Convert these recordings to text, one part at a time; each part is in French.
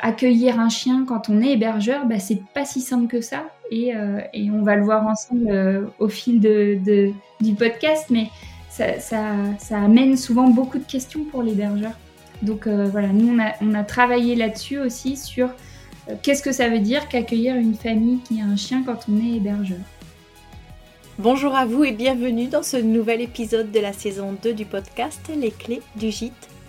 accueillir un chien quand on est hébergeur, bah, c'est pas si simple que ça. Et, on va le voir ensemble au fil du podcast, mais ça, ça, amène souvent beaucoup de questions pour l'hébergeur. Donc voilà, nous on a, on a travaillé là-dessus aussi sur qu'est-ce que ça veut dire qu'accueillir une famille qui a un chien quand on est hébergeur. Bonjour à vous et bienvenue dans ce nouvel épisode de la saison 2 du podcast Les clés du gîte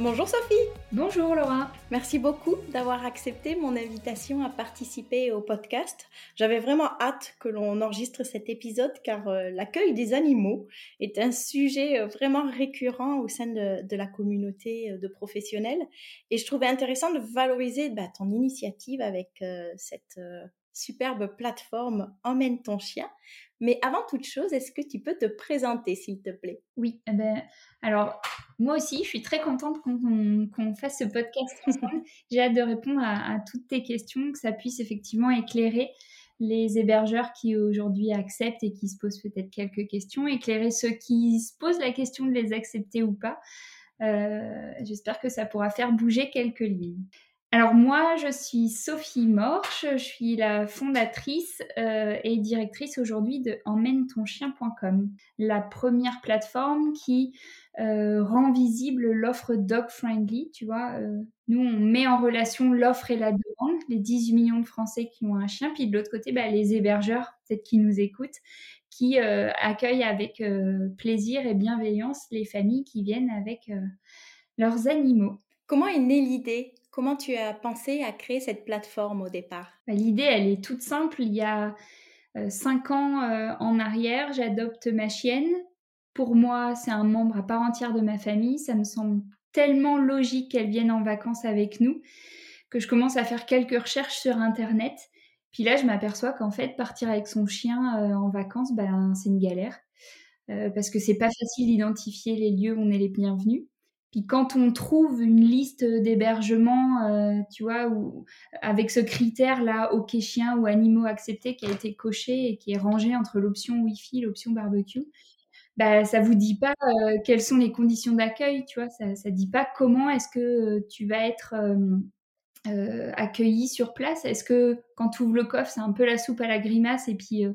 Bonjour Sophie. Bonjour Laura. Merci beaucoup d'avoir accepté mon invitation à participer au podcast. J'avais vraiment hâte que l'on enregistre cet épisode car euh, l'accueil des animaux est un sujet euh, vraiment récurrent au sein de, la communauté euh, de professionnels et je trouvais intéressant de valoriser bah, ton initiative avec cette superbe plateforme Emmène ton chien. Mais avant toute chose, est-ce que tu peux te présenter, s'il te plaît? Oui, eh ben, alors moi aussi, je suis très contente qu'on fasse ce podcast ensemble. J'ai hâte de répondre à, toutes tes questions, que ça puisse effectivement éclairer les hébergeurs qui aujourd'hui acceptent et qui se posent peut-être quelques questions, éclairer ceux qui se posent la question de les accepter ou pas. Euh, j'espère que ça pourra faire bouger quelques lignes. Alors moi, je suis Sophie Morche, je suis la fondatrice euh, et directrice aujourd'hui de emmène-ton-chien.com, la première plateforme qui euh, rend visible l'offre dog friendly. Tu vois, euh, nous on met en relation l'offre et la demande, les 18 millions de Français qui ont un chien, puis de l'autre côté, bah, les hébergeurs peut-être qui nous écoutent, qui accueillent avec plaisir et bienveillance les familles qui viennent avec leurs animaux. Comment est née l'idée Comment tu as pensé à créer cette plateforme au départ? Bah, L'idée, elle est toute simple. Il y a euh, cinq ans euh, en arrière, j'adopte ma chienne. Pour moi, c'est un membre à part entière de ma famille. Ça me semble tellement logique qu'elle vienne en vacances avec nous que je commence à faire quelques recherches sur Internet. Puis là, je m'aperçois qu'en fait, partir avec son chien euh, en vacances, ben, c'est une galère. parce que c'est pas facile d'identifier les lieux où on est les bienvenus. Puis quand on trouve une liste d'hébergements, euh, tu vois, avec ce critère-là, OK chien ou animaux acceptés, qui a été coché et qui est rangé entre l'option Wi-Fi et l'option barbecue, bah, ça vous dit pas euh, quelles sont les conditions d'accueil, tu vois, ça, ne dit pas comment est-ce que tu vas être euh, accueilli sur place. Est-ce que quand tu ouvres le coffre, c'est un peu la soupe à la grimace et puis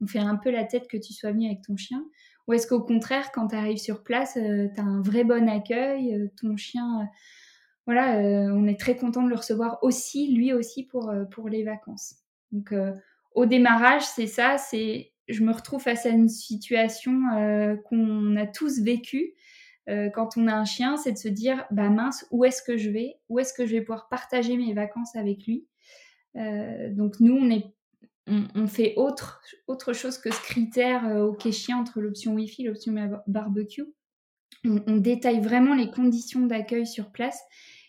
on fait un peu la tête que tu sois venu avec ton chien? Ou est-ce qu'au contraire, quand tu arrives sur place, euh, tu as un vrai bon accueil, euh, ton chien, euh, voilà, on est très content de le recevoir aussi, lui aussi, pour, pour les vacances. Donc, au démarrage, c'est ça, c'est je me retrouve face à une situation qu'on a tous vécue quand on a un chien, c'est de se dire, bah mince, où est-ce que je vais? Où est-ce que je vais pouvoir partager mes vacances avec lui? Donc, nous, on est on, fait autre, autre chose que ce critère euh, OK chien entre l'option Wi-Fi et l'option barbecue. On, détaille vraiment les conditions d'accueil sur place.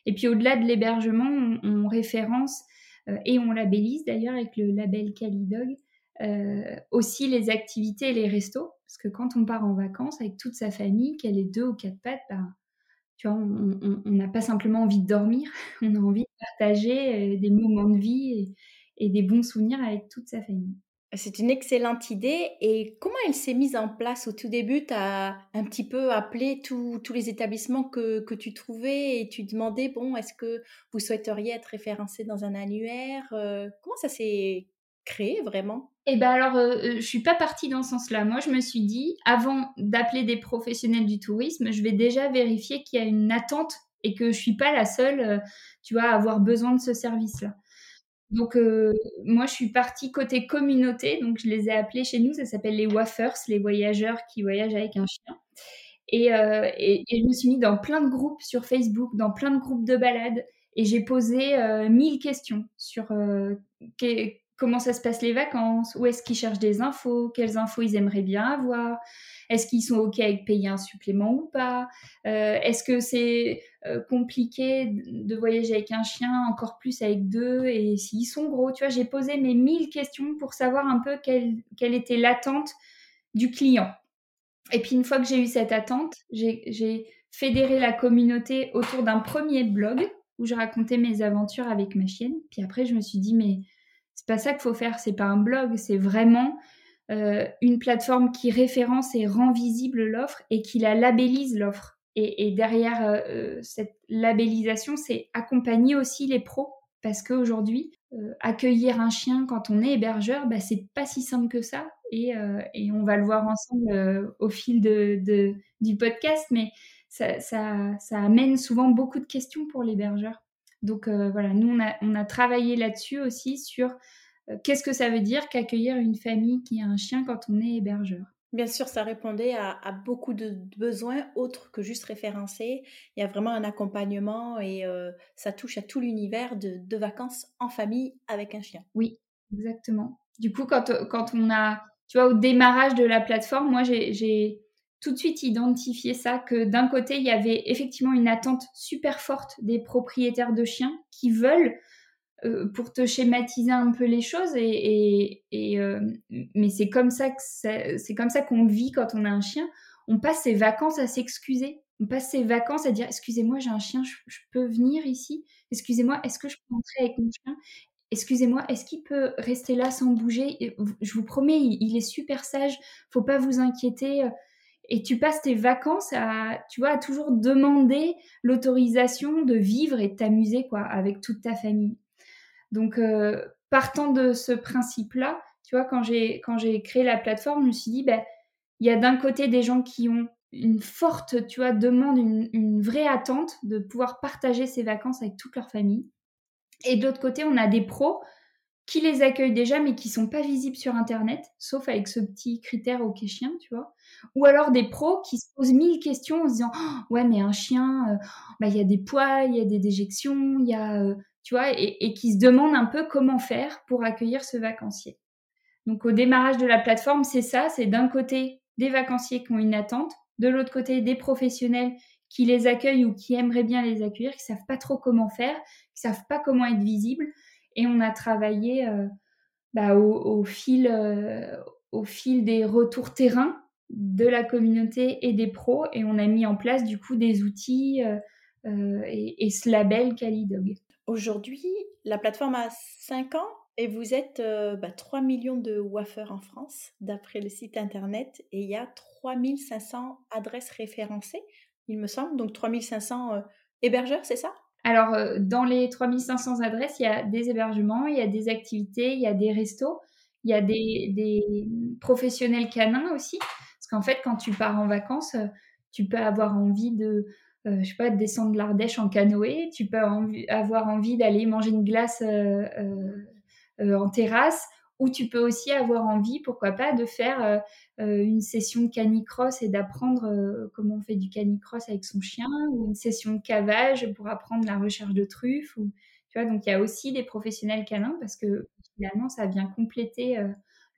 Et puis au-delà de l'hébergement, on, référence euh, et on labellise d'ailleurs avec le label Calidog euh, aussi les activités et les restos. Parce que quand on part en vacances avec toute sa famille, qu'elle ait deux ou quatre pattes, ben, tu vois, on n'a pas simplement envie de dormir, on a envie de partager des moments de vie et des bons souvenirs avec toute sa famille. C'est une excellente idée. Et comment elle s'est mise en place? Au tout début Tu as un petit peu appelé tous les établissements que, que, tu trouvais et tu demandais, bon, est-ce que vous souhaiteriez être référencé dans un annuaire? Euh, Comment ça s'est créé vraiment? Eh bien alors, euh, euh, je suis pas partie dans ce sens-là. Moi, je me suis dit, avant d'appeler des professionnels du tourisme, je vais déjà vérifier qu'il y a une attente et que je suis pas la seule, tu vois, à avoir besoin de ce service-là. Donc, euh, moi, je suis partie côté communauté. Donc, je les ai appelés chez nous. Ça s'appelle les Waffers, les voyageurs qui voyagent avec un chien. Et, euh, et, je me suis mis dans plein de groupes sur Facebook, dans plein de groupes de balades. Et j'ai posé euh, mille questions sur comment ça se passe les vacances, où est-ce qu'ils cherchent des infos, quelles infos ils aimeraient bien avoir, est-ce qu'ils sont OK avec payer un supplément ou pas, est-ce que c'est euh, compliqué de voyager avec un chien, encore plus avec deux, et s'ils sont gros. Tu vois, j'ai posé mes mille questions pour savoir un peu quelle, quelle était l'attente du client. Et puis une fois que j'ai eu cette attente, j'ai fédéré la communauté autour d'un premier blog où je racontais mes aventures avec ma chienne. Puis après, je me suis dit, mais pas ça qu'il faut faire, c'est pas un blog, c'est vraiment euh, une plateforme qui référence et rend visible l'offre et qui la labellise l'offre. Et, derrière euh, euh, cette labellisation, c'est accompagner aussi les pros. Parce qu'aujourd'hui, euh, accueillir un chien quand on est hébergeur, bah, c'est pas si simple que ça. Et, on va le voir ensemble au fil de, du podcast, mais ça, ça, amène souvent beaucoup de questions pour l'hébergeur. Donc voilà, nous, on a, on a travaillé là-dessus aussi sur qu'est-ce que ça veut dire qu'accueillir une famille qui a un chien quand on est hébergeur? Bien sûr, ça répondait à, beaucoup de besoins autres que juste référencer. Il y a vraiment un accompagnement et euh, ça touche à tout l'univers de, vacances en famille avec un chien. Oui, exactement. Du coup, quand, quand on a, tu vois, au démarrage de la plateforme, moi, j'ai tout de suite identifié ça, que d'un côté, il y avait effectivement une attente super forte des propriétaires de chiens qui veulent euh, pour te schématiser un peu les choses et, euh, mais c'est comme ça que c'est comme ça qu'on vit quand on a un chien. On passe ses vacances à s'excuser. On passe ses vacances à dire excusez-moi j'ai un chien je, peux venir ici? Excusez-moi est-ce que je peux entrer avec mon chien? Excusez-moi est-ce qu'il peut rester là sans bouger? Je vous promets il, est super sage faut pas vous inquiéter. Et tu passes tes vacances à, tu vois, à toujours demander l'autorisation de vivre et de t'amuser, quoi, avec toute ta famille. Donc, euh, partant de ce principe-là, tu vois, quand j'ai, créé la plateforme, je me suis dit, ben, il y a d'un côté des gens qui ont une forte, tu vois, demande, une, vraie attente de pouvoir partager ses vacances avec toute leur famille. Et de l'autre côté, on a des pros qui les accueillent déjà, mais qui sont pas visibles sur Internet, sauf avec ce petit critère OK chien, tu vois. Ou alors des pros qui se posent mille questions en se disant, «Oh, ouais, mais un chien, euh, bah, il y a des poils, il y a des déjections, il y a euh, tu et, qui se demandent un peu comment faire pour accueillir ce vacancier. Donc au démarrage de la plateforme, c'est ça, c'est d'un côté des vacanciers qui ont une attente, de l'autre côté des professionnels qui les accueillent ou qui aimeraient bien les accueillir, qui savent pas trop comment faire, qui savent pas comment être visibles. Et on a travaillé euh, bah, au, fil, euh, au fil des retours terrain de la communauté et des pros, et on a mis en place du coup des outils euh, et, et, ce label Calidog. Aujourd'hui, la plateforme a 5 ans et vous êtes 3 euh, bah, millions de waffers en France, d'après le site internet, et il y a 3500 adresses référencées, il me semble, donc 3500 euh, hébergeurs, c'est ça? Alors, euh, dans les 3500 adresses, il y a des hébergements, il y a des activités, il y a des restos, il y a des, des professionnels canins aussi, parce qu'en fait, quand tu pars en vacances, tu peux avoir envie de euh, je sais pas, descendre l'Ardèche en canoë, tu peux avoir envie d'aller manger une glace euh, euh, en terrasse, ou tu peux aussi avoir envie, pourquoi pas, de faire une session de canicross et d'apprendre comment on fait du canicross avec son chien, ou une session de cavage pour apprendre la recherche de truffes. Tu vois, donc il y a aussi des professionnels canins parce que finalement, ça vient compléter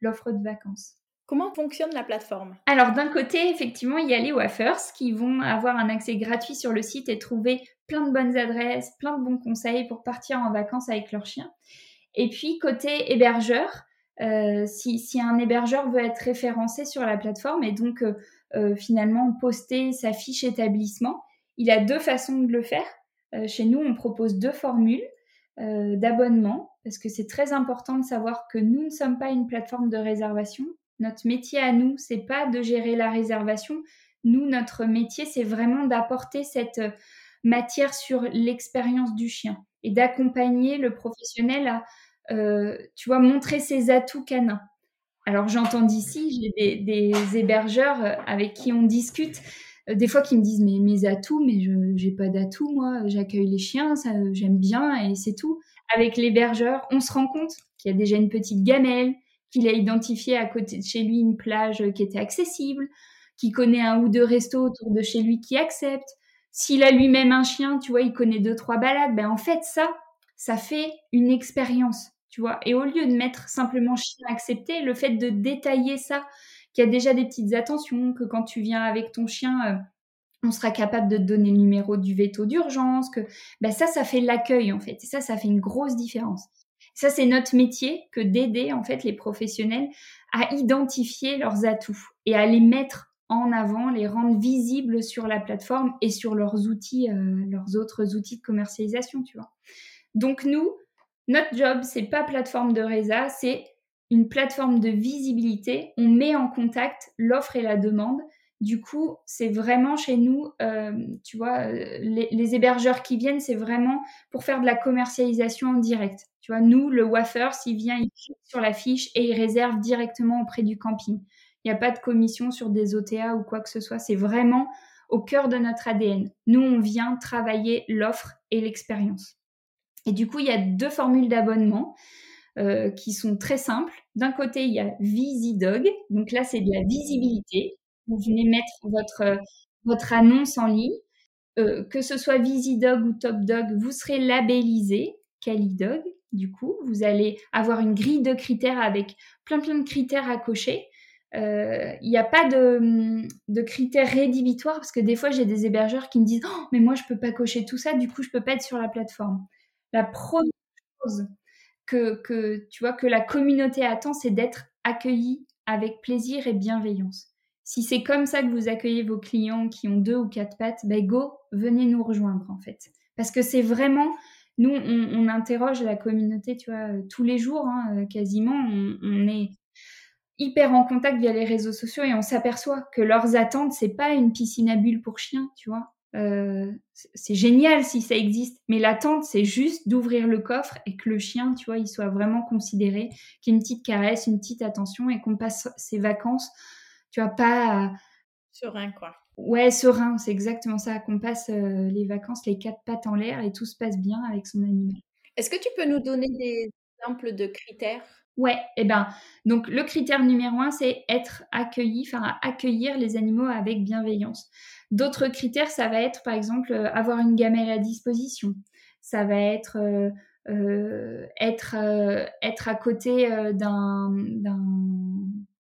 l'offre de vacances. Comment fonctionne la plateforme? Alors d'un côté, effectivement, il y a les Waffers qui vont avoir un accès gratuit sur le site et trouver plein de bonnes adresses, plein de bons conseils pour partir en vacances avec leur chien. Et puis côté hébergeur, euh, si, un hébergeur veut être référencé sur la plateforme et donc euh, euh, finalement poster sa fiche établissement, il a deux façons de le faire. chez nous, on propose deux formules. d'abonnement parce que c'est très important de savoir que nous ne sommes pas une plateforme de réservation. Notre métier à nous, c'est pas de gérer la réservation. Nous, notre métier, c'est vraiment d'apporter cette matière sur l'expérience du chien et d'accompagner le professionnel à, euh, tu vois, montrer ses atouts canins. Alors j'entends d'ici, j'ai des, hébergeurs euh, avec qui on discute, euh, des fois qui me disent mais mes atouts, mais je j'ai pas d'atouts moi, j'accueille les chiens, j'aime bien et c'est tout. Avec l'hébergeur, on se rend compte qu'il y a déjà une petite gamelle, qu'il a identifié à côté de chez lui une plage qui était accessible, qu'il connaît un ou deux restos autour de chez lui qui acceptent, s'il a lui-même un chien, tu vois, il connaît deux, trois balades, ben en fait, ça, ça fait une expérience, tu vois. Et au lieu de mettre simplement chien accepté, le fait de détailler ça, qu'il y a déjà des petites attentions, que quand tu viens avec ton chien, euh, on sera capable de te donner le numéro du veto d'urgence, que ben ça, ça fait l'accueil en fait. Et ça, ça fait une grosse différence. Ça, c'est notre métier que d'aider en fait les professionnels à identifier leurs atouts et à les mettre en avant, les rendre visibles sur la plateforme et sur leurs outils, euh, leurs autres outils de commercialisation, tu vois. Donc nous, notre job, c'est pas plateforme de résa, c'est une plateforme de visibilité. On met en contact l'offre et la demande. Du coup, c'est vraiment chez nous, euh, tu vois, euh, les, hébergeurs qui viennent, c'est vraiment pour faire de la commercialisation en direct. Tu vois, nous, le Wafer, s'il vient, il clique sur la fiche et il réserve directement auprès du camping. Il n'y a pas de commission sur des OTA ou quoi que ce soit. C'est vraiment au cœur de notre ADN. Nous, on vient travailler l'offre et l'expérience. Et du coup, il y a deux formules d'abonnement euh, qui sont très simples. D'un côté, il y a VisiDog. Donc là, c'est de la visibilité. Vous venez mettre votre, votre annonce en ligne. Euh, que ce soit VisiDog ou TopDog, vous serez labellisé CaliDog. Du coup, vous allez avoir une grille de critères avec plein plein de critères à cocher il euh, n'y a pas de, de, critères rédhibitoires parce que des fois j'ai des hébergeurs qui me disent oh, mais moi je peux pas cocher tout ça du coup je peux pas être sur la plateforme la première chose que, tu vois que la communauté attend c'est d'être accueilli avec plaisir et bienveillance si c'est comme ça que vous accueillez vos clients qui ont deux ou quatre pattes ben go venez nous rejoindre en fait parce que c'est vraiment nous, on, interroge la communauté, tu vois, tous les jours, hein, quasiment. On, on, est hyper en contact via les réseaux sociaux et on s'aperçoit que leurs attentes, c'est pas une piscine à bulles pour chiens, tu vois. Euh, c'est génial si ça existe, mais l'attente, c'est juste d'ouvrir le coffre et que le chien, tu vois, il soit vraiment considéré, qu'il y ait une petite caresse, une petite attention et qu'on passe ses vacances, tu vois, pas... Serein, quoi. Ouais, serein, c'est exactement ça, qu'on passe euh, les vacances les quatre pattes en l'air et tout se passe bien avec son animal. Est-ce que tu peux nous donner des exemples de critères? Ouais, et eh ben, donc le critère numéro un, c'est être accueilli, enfin accueillir les animaux avec bienveillance. D'autres critères, ça va être par exemple euh, avoir une gamelle à disposition. Ça va être euh, être être à côté d'un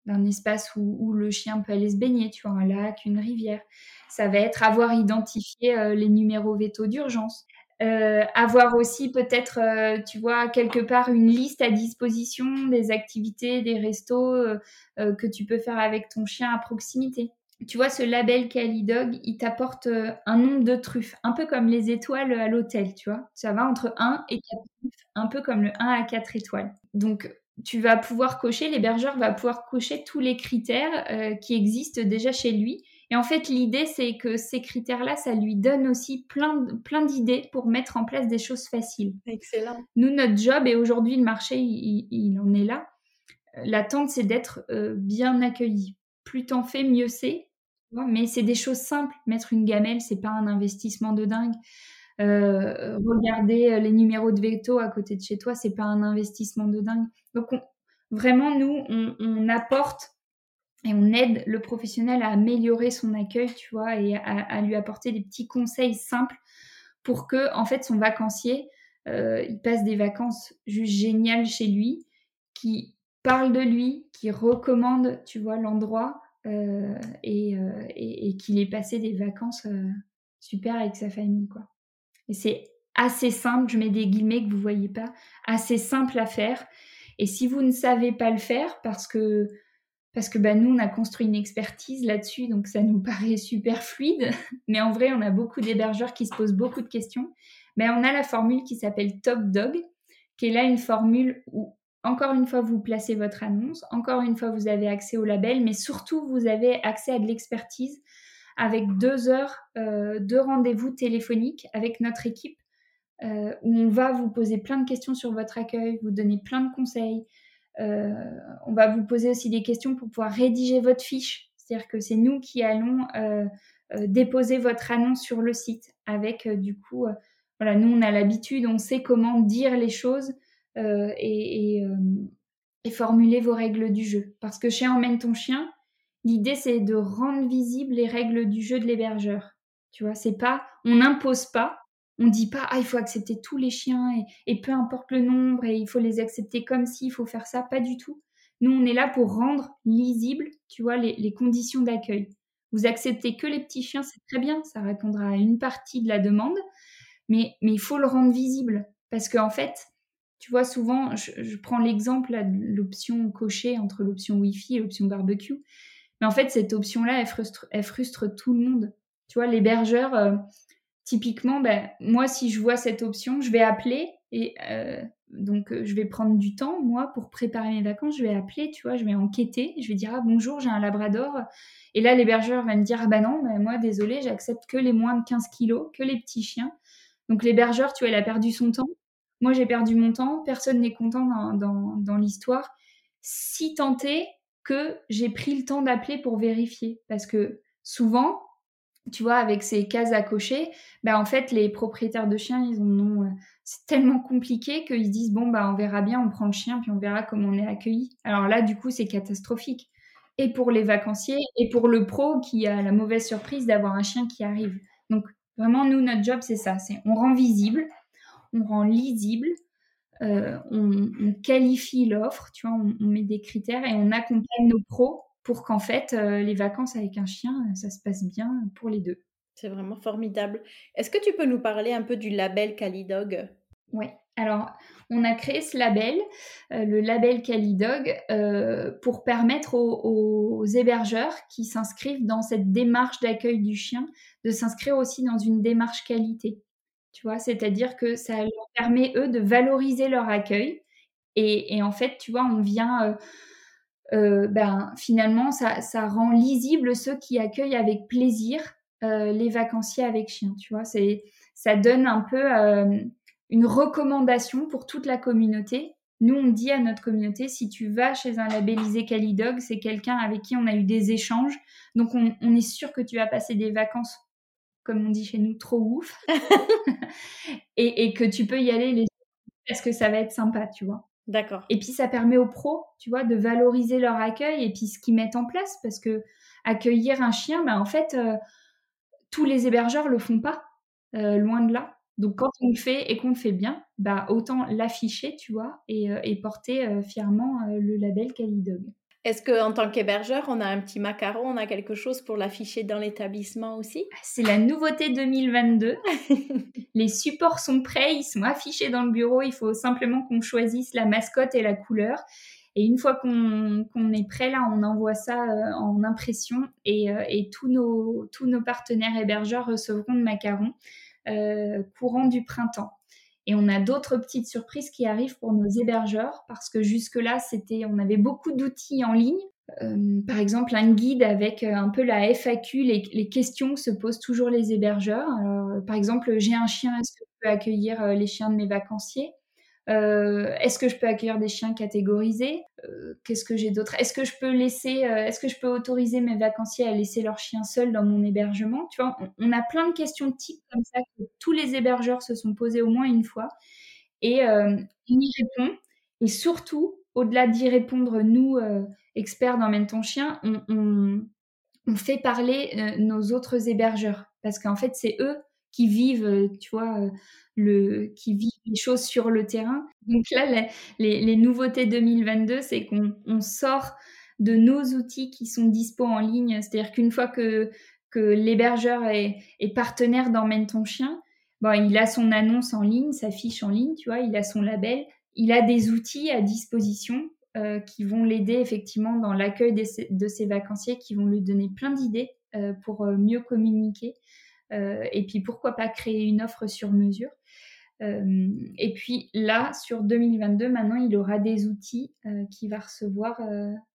d'un espace où, le chien peut aller se baigner, tu vois, un lac, une rivière. Ça va être avoir identifié les numéros vétos d'urgence. Euh, avoir aussi peut-être, euh, tu vois, quelque part une liste à disposition des activités, des restos euh, que tu peux faire avec ton chien à proximité. Tu vois, ce label Calidog, il t'apporte un nombre de truffes, un peu comme les étoiles à l'hôtel, tu vois. Ça va entre 1 et 4 truffes, un peu comme le 1 à 4 étoiles. Donc, tu vas pouvoir cocher, l'hébergeur va pouvoir cocher tous les critères qui existent déjà chez lui et en fait, l'idée, c'est que ces critères-là, ça lui donne aussi plein, plein d'idées pour mettre en place des choses faciles. Excellent. Nous, notre job, et aujourd'hui, le marché, il, en est là, euh, l'attente, c'est d'être euh, bien accueilli. Plus t'en fais, mieux c'est. Mais c'est des choses simples. Mettre une gamelle, c'est pas un investissement de dingue. Euh, regarder les numéros de veto à côté de chez toi, c'est pas un investissement de dingue. Donc, vraiment, nous, on, apporte et on aide le professionnel à améliorer son accueil, tu vois, et à, lui apporter des petits conseils simples pour que, en fait, son vacancier, euh, il passe des vacances juste géniales chez lui, qui parle de lui, qui recommande, tu vois, l'endroit euh, euh, et, et, qu'il ait passé des vacances super avec sa famille, quoi. Et c'est assez simple, je mets des guillemets que vous voyez pas, assez simple à faire. Et si vous ne savez pas le faire, parce que parce bah, nous, on a construit une expertise là-dessus, donc ça nous paraît super fluide. Mais en vrai, on a beaucoup d'hébergeurs qui se posent beaucoup de questions. Mais on a la formule qui s'appelle Top Dog, qui est là une formule où encore une fois, vous placez votre annonce, encore une fois, vous avez accès au label, mais surtout, vous avez accès à de l'expertise avec deux heures euh, de rendez-vous téléphoniques avec notre équipe euh, où on va vous poser plein de questions sur votre accueil, vous donner plein de conseils. Euh, on va vous poser aussi des questions pour pouvoir rédiger votre fiche. C'est-à-dire que c'est nous qui allons déposer votre annonce sur le site avec du coup, voilà, nous on a l'habitude, on sait comment dire les choses et, et, formuler vos règles du jeu. Parce que chez Emmène ton chien, l'idée c'est de rendre visibles les règles du jeu de l'hébergeur. Tu vois, c'est pas, on n'impose pas, on dit pas ah il faut accepter tous les chiens et, et, peu importe le nombre et il faut les accepter comme si il faut faire ça, pas du tout. Nous on est là pour rendre lisibles, tu vois, les, conditions d'accueil. Vous acceptez que les petits chiens, c'est très bien, ça répondra à une partie de la demande, mais, mais il faut le rendre visible parce qu'en en fait, tu vois, souvent, je, prends l'exemple de l'option cochée entre l'option Wi-Fi et l'option barbecue. Mais en fait, cette option-là, elle frustre, tout le monde. Tu vois, l'hébergeur, euh, typiquement, ben, moi, si je vois cette option, je vais appeler et euh, donc euh, je vais prendre du temps, moi, pour préparer mes vacances. Je vais appeler, tu vois, je vais enquêter. Je vais dire, ah bonjour, j'ai un labrador. Et là, l'hébergeur va me dire, ah bah non, ben, moi, désolé, j'accepte que les moins de 15 kilos, que les petits chiens. Donc l'hébergeur, tu vois, il a perdu son temps. Moi, j'ai perdu mon temps, personne n'est content dans, l'histoire. Si est que j'ai pris le temps d'appeler pour vérifier. Parce que souvent, tu vois, avec ces cases à cocher, bah, en fait, les propriétaires de chiens, ils ont, euh, c'est tellement compliqué qu'ils disent, bon, bah, on verra bien, on prend le chien, puis on verra comment on est accueilli. Alors là, du coup, c'est catastrophique. Et pour les vacanciers, et pour le pro qui a la mauvaise surprise d'avoir un chien qui arrive. Donc, vraiment, nous, notre job, c'est ça, c'est on rend visible, on rend lisible, euh, on, qualifie l'offre, tu vois, on, met des critères et on accompagne nos pros pour qu'en fait, euh, les vacances avec un chien, ça se passe bien pour les deux. C'est vraiment formidable. Est-ce que tu peux nous parler un peu du label Calidog? Oui. Alors, on a créé ce label, euh, le label Calidog, pour permettre aux hébergeurs qui s'inscrivent dans cette démarche d'accueil du chien de s'inscrire aussi dans une démarche qualité c'est-à-dire que ça leur permet, eux, de valoriser leur accueil. Et, en fait, tu vois, on vient, ben, finalement, ça, ça, rend lisible ceux qui accueillent avec plaisir les vacanciers avec chiens, tu vois? C'est, ça donne un peu une recommandation pour toute la communauté. Nous, on dit à notre communauté, si tu vas chez un labellisé Calidog, c'est quelqu'un avec qui on a eu des échanges. Donc, on, on est sûr que tu vas passer des vacances comme on dit chez nous, trop ouf. et, que tu peux y aller les parce que ça va être sympa, tu vois. D'accord. Et puis ça permet aux pros, tu vois, de valoriser leur accueil et puis ce qu'ils mettent en place parce que accueillir un chien, bah, en fait, euh, tous les hébergeurs le font pas, euh, loin de là. Donc quand on le fait et qu'on le fait bien, bah autant l'afficher, tu vois, et, euh, porter fièrement le label Calidog. Est-ce qu'en tant qu'hébergeur, on a un petit macaron, on a quelque chose pour l'afficher dans l'établissement aussi? Ah, C'est la nouveauté 2022. les supports sont prêts, ils sont affichés dans le bureau. Il faut simplement qu'on choisisse la mascotte et la couleur. Et une fois qu'on est prêt, là, on envoie ça euh, en impression et, euh, tous, nos, tous nos partenaires hébergeurs recevront le macaron euh, courant du printemps. Et on a d'autres petites surprises qui arrivent pour nos hébergeurs parce que jusque-là, c'était, on avait beaucoup d'outils en ligne. Euh, par exemple, un guide avec euh, un peu la FAQ, les, questions que se posent toujours les hébergeurs. par exemple, j'ai un chien, est-ce que je peux accueillir euh, les chiens de mes vacanciers? Euh, est-ce que je peux accueillir des chiens catégorisés? Euh, Qu'est-ce que j'ai d'autre? Est-ce que je peux laisser, euh, est-ce que je peux autoriser mes vacanciers à laisser leurs chiens seuls dans mon hébergement? Tu vois, on, a plein de questions types comme ça que tous les hébergeurs se sont posés au moins une fois. Et on y répond. Et surtout, au-delà d'y répondre, nous, experts dans Mène ton chien, on, on fait parler nos autres hébergeurs. Parce qu'en fait, c'est eux qui vivent, tu vois, le, qui vivent les choses sur le terrain. Donc là, les, nouveautés 2022, c'est qu'on sort de nos outils qui sont dispo en ligne. C'est-à-dire qu'une fois que, que l'hébergeur est, partenaire d'Emmène ton chien, bon, il a son annonce en ligne, sa fiche en ligne, tu vois, il a son label, il a des outils à disposition euh, qui vont l'aider effectivement dans l'accueil de, ses vacanciers, qui vont lui donner plein d'idées euh, pour euh, mieux communiquer. Et puis pourquoi pas créer une offre sur mesure. et puis là, sur 2022, maintenant, il aura des outils qu'il va recevoir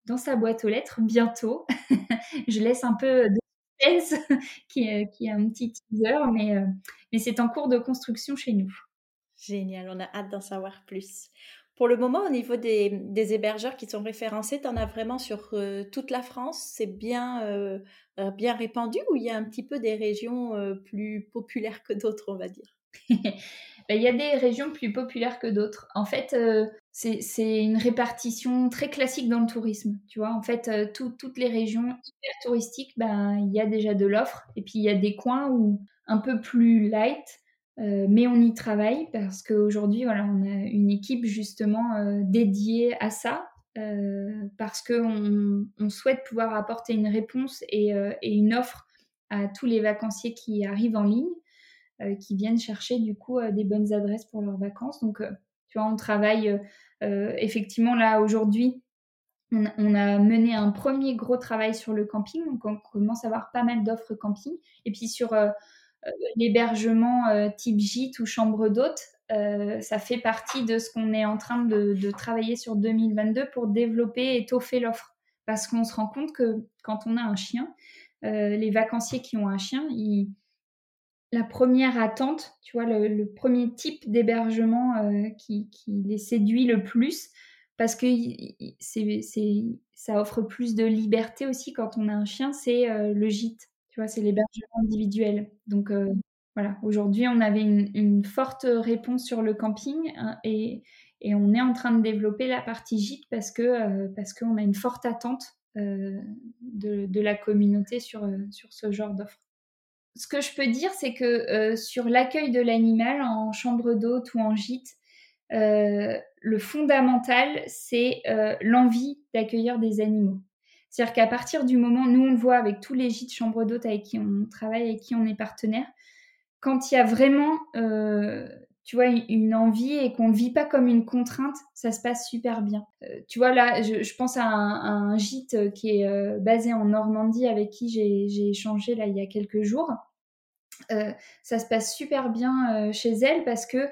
dans sa boîte aux lettres bientôt. Je laisse un peu de suspense, qui, qui est un petit teaser, mais, mais c'est en cours de construction chez nous. Génial, on a hâte d'en savoir plus. Pour le moment, au niveau des, hébergeurs qui sont référencés, tu en as vraiment sur euh, toute la France C'est bien, euh, euh, bien répandu ou il y a un petit peu des régions plus populaires que d'autres, on va dire? Ben, Il y a des régions plus populaires que d'autres. En fait, c'est une répartition très classique dans le tourisme. Tu vois, en fait, toutes les régions hyper touristiques, ben, il y a déjà de l'offre. Et puis, il y a des coins où un peu plus light, euh, mais on y travaille parce qu'aujourd'hui, voilà, on a une équipe justement euh, dédiée à ça, euh, parce qu'on on souhaite pouvoir apporter une réponse et, une offre à tous les vacanciers qui arrivent en ligne, qui viennent chercher du coup des bonnes adresses pour leurs vacances. Donc, tu vois, on travaille effectivement là aujourd'hui. On, a mené un premier gros travail sur le camping, donc on commence à avoir pas mal d'offres camping. Et puis sur l'hébergement euh, type gîte ou chambre d'hôte, euh, ça fait partie de ce qu'on est en train de, travailler sur 2022 pour développer et étoffer l'offre. Parce qu'on se rend compte que quand on a un chien, les vacanciers qui ont un chien, la première attente, tu vois, le, premier type d'hébergement qui, les séduit le plus, parce que ça offre plus de liberté aussi quand on a un chien, c'est le gîte. Tu vois, c'est l'hébergement individuel. Donc euh, voilà, aujourd'hui, on avait une, forte réponse sur le camping hein, et, on est en train de développer la partie gîte parce que euh, parce qu'on a une forte attente euh, de, la communauté sur, sur ce genre d'offre. Ce que je peux dire, c'est que sur l'accueil de l'animal en chambre d'hôte ou en gîte, le fondamental, c'est l'envie d'accueillir des animaux. C'est-à-dire qu'à partir du moment, nous on le voit avec tous les gîtes chambres d'hôtes avec qui on travaille, avec qui on est partenaire, quand il y a vraiment, euh, tu vois, une envie et qu'on ne vit pas comme une contrainte, ça se passe super bien. Euh, tu vois, là, je, pense à un, gîte qui est euh, basé en Normandie avec qui j'ai échangé là il y a quelques jours. ça se passe super bien chez elle parce que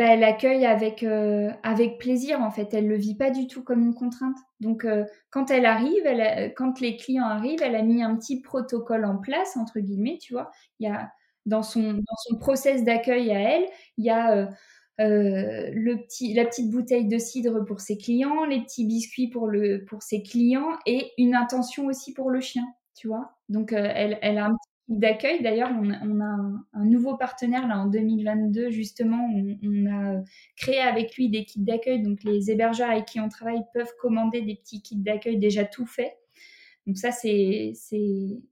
bah, elle accueille avec, euh, avec plaisir en fait. Elle le vit pas du tout comme une contrainte. Donc euh, quand elle arrive, elle quand les clients arrivent, elle a mis un petit protocole en place entre guillemets, tu vois. Il y a dans son dans son process d'accueil à elle, il y a euh, le petit, la petite bouteille de cidre pour ses clients, les petits biscuits pour, le, pour ses clients et une intention aussi pour le chien, tu vois. Donc, elle, elle, a un petit d'accueil. D'ailleurs, on, a un, nouveau partenaire là en 2022 justement. On, on a créé avec lui des kits d'accueil. Donc les hébergeurs avec qui on travaille peuvent commander des petits kits d'accueil déjà tout faits. Donc ça, c'est,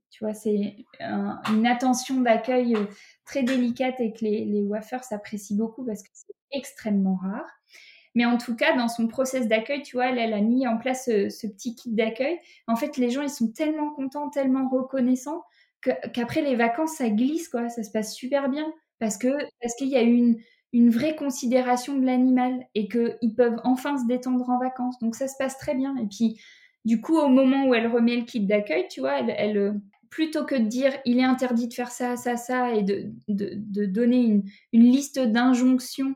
tu vois, c'est une attention d'accueil très délicate et que les, les wafers s'apprécient beaucoup parce que c'est extrêmement rare. Mais en tout cas, dans son process d'accueil, tu vois, elle, a mis en place ce, ce petit kit d'accueil. En fait, les gens, ils sont tellement contents, tellement reconnaissants qu'après les vacances, ça glisse, quoi. Ça se passe super bien parce que parce qu'il y a une, une vraie considération de l'animal et qu'ils peuvent enfin se détendre en vacances. Donc ça se passe très bien. Et puis, du coup, au moment où elle remet le kit d'accueil, tu vois, elle, elle, plutôt que de dire il est interdit de faire ça, ça, ça, et de, de, de donner une, une liste d'injonctions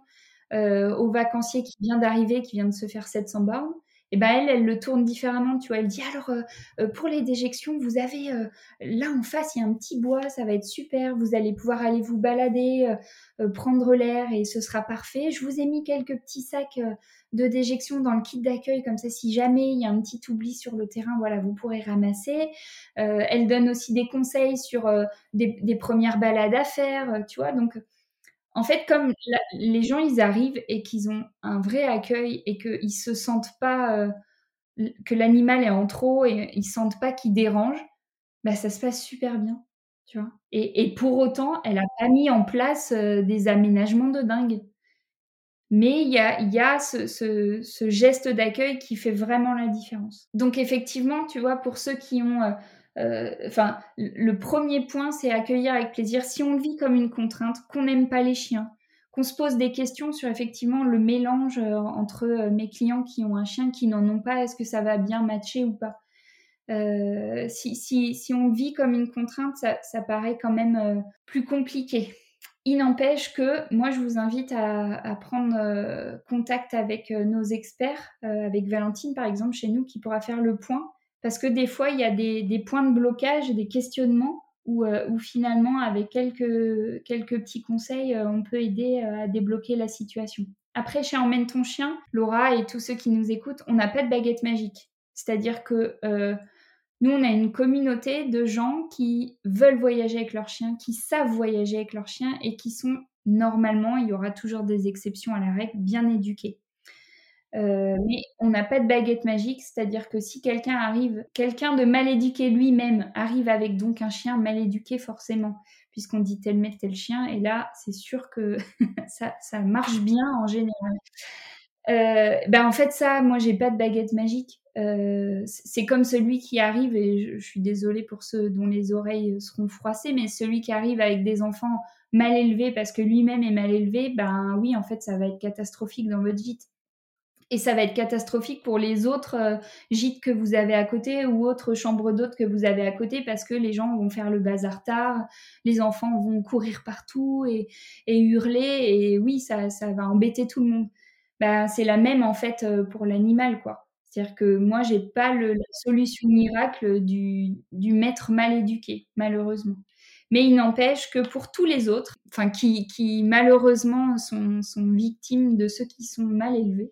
euh, au vacancier qui vient d'arriver, qui vient de se faire 700 bornes, et ben elle, le tourne différemment, tu vois. Elle dit alors euh, euh, pour les déjections, vous avez euh, là en face, il y a un petit bois, ça va être super. Vous allez pouvoir aller vous balader, prendre l'air et ce sera parfait. Je vous ai mis quelques petits sacs de déjection dans le kit d'accueil, comme ça, si jamais il y a un petit oubli sur le terrain, voilà, vous pourrez ramasser. elle donne aussi des conseils sur des, des, premières balades à faire, tu vois. Donc en fait, comme les gens, ils arrivent et qu'ils ont un vrai accueil et qu'ils se sentent pas euh, que l'animal est en trop et ils sentent pas qu'il dérange, bah ça se passe super bien, tu vois. Et, pour autant, elle a pas mis en place euh, des aménagements de dingue. Mais il y a, y a ce, geste d'accueil qui fait vraiment la différence. Donc effectivement, tu vois, pour ceux qui ont euh, euh, enfin, le premier point, c'est accueillir avec plaisir. Si on le vit comme une contrainte, qu'on n'aime pas les chiens, qu'on se pose des questions sur effectivement le mélange euh, entre euh, mes clients qui ont un chien, qui n'en ont pas, est-ce que ça va bien matcher ou pas? Si, si, si, on vit comme une contrainte, ça, paraît quand même plus compliqué. Il n'empêche que moi, je vous invite à, prendre contact avec nos experts, avec Valentine par exemple chez nous, qui pourra faire le point. Parce que des fois, il y a des, points de blocage, des questionnements, où, finalement, avec quelques, petits conseils, on peut aider à débloquer la situation. Après, chez Emmène ton chien, Laura et tous ceux qui nous écoutent, on n'a pas de baguette magique. C'est-à-dire que nous, on a une communauté de gens qui veulent voyager avec leur chien, qui savent voyager avec leur chien et qui sont normalement, il y aura toujours des exceptions à la règle, bien éduqués. Euh, mais on n'a pas de baguette magique, c'est-à-dire que si quelqu'un arrive, quelqu'un de mal éduqué lui-même arrive avec donc un chien mal éduqué forcément, puisqu'on dit tel maître, tel chien, et là c'est sûr que ça, marche bien en général. Euh, ben en fait ça, moi j'ai pas de baguette magique. Euh, c'est comme celui qui arrive, et je, suis désolée pour ceux dont les oreilles seront froissées, mais celui qui arrive avec des enfants mal élevés parce que lui-même est mal élevé, ben oui, en fait, ça va être catastrophique dans votre gîte. Et ça va être catastrophique pour les autres euh, gîtes que vous avez à côté ou autres chambres d'hôtes que vous avez à côté parce que les gens vont faire le bazar tard, les enfants vont courir partout et, hurler, et oui, ça, va embêter tout le monde. Ben, c'est la même en fait euh, pour l'animal, quoi. C'est-à-dire que moi, j'ai pas la solution miracle du, maître mal éduqué, malheureusement. Mais il n'empêche que pour tous les autres, enfin qui, qui malheureusement sont, sont, victimes de ceux qui sont mal élevés,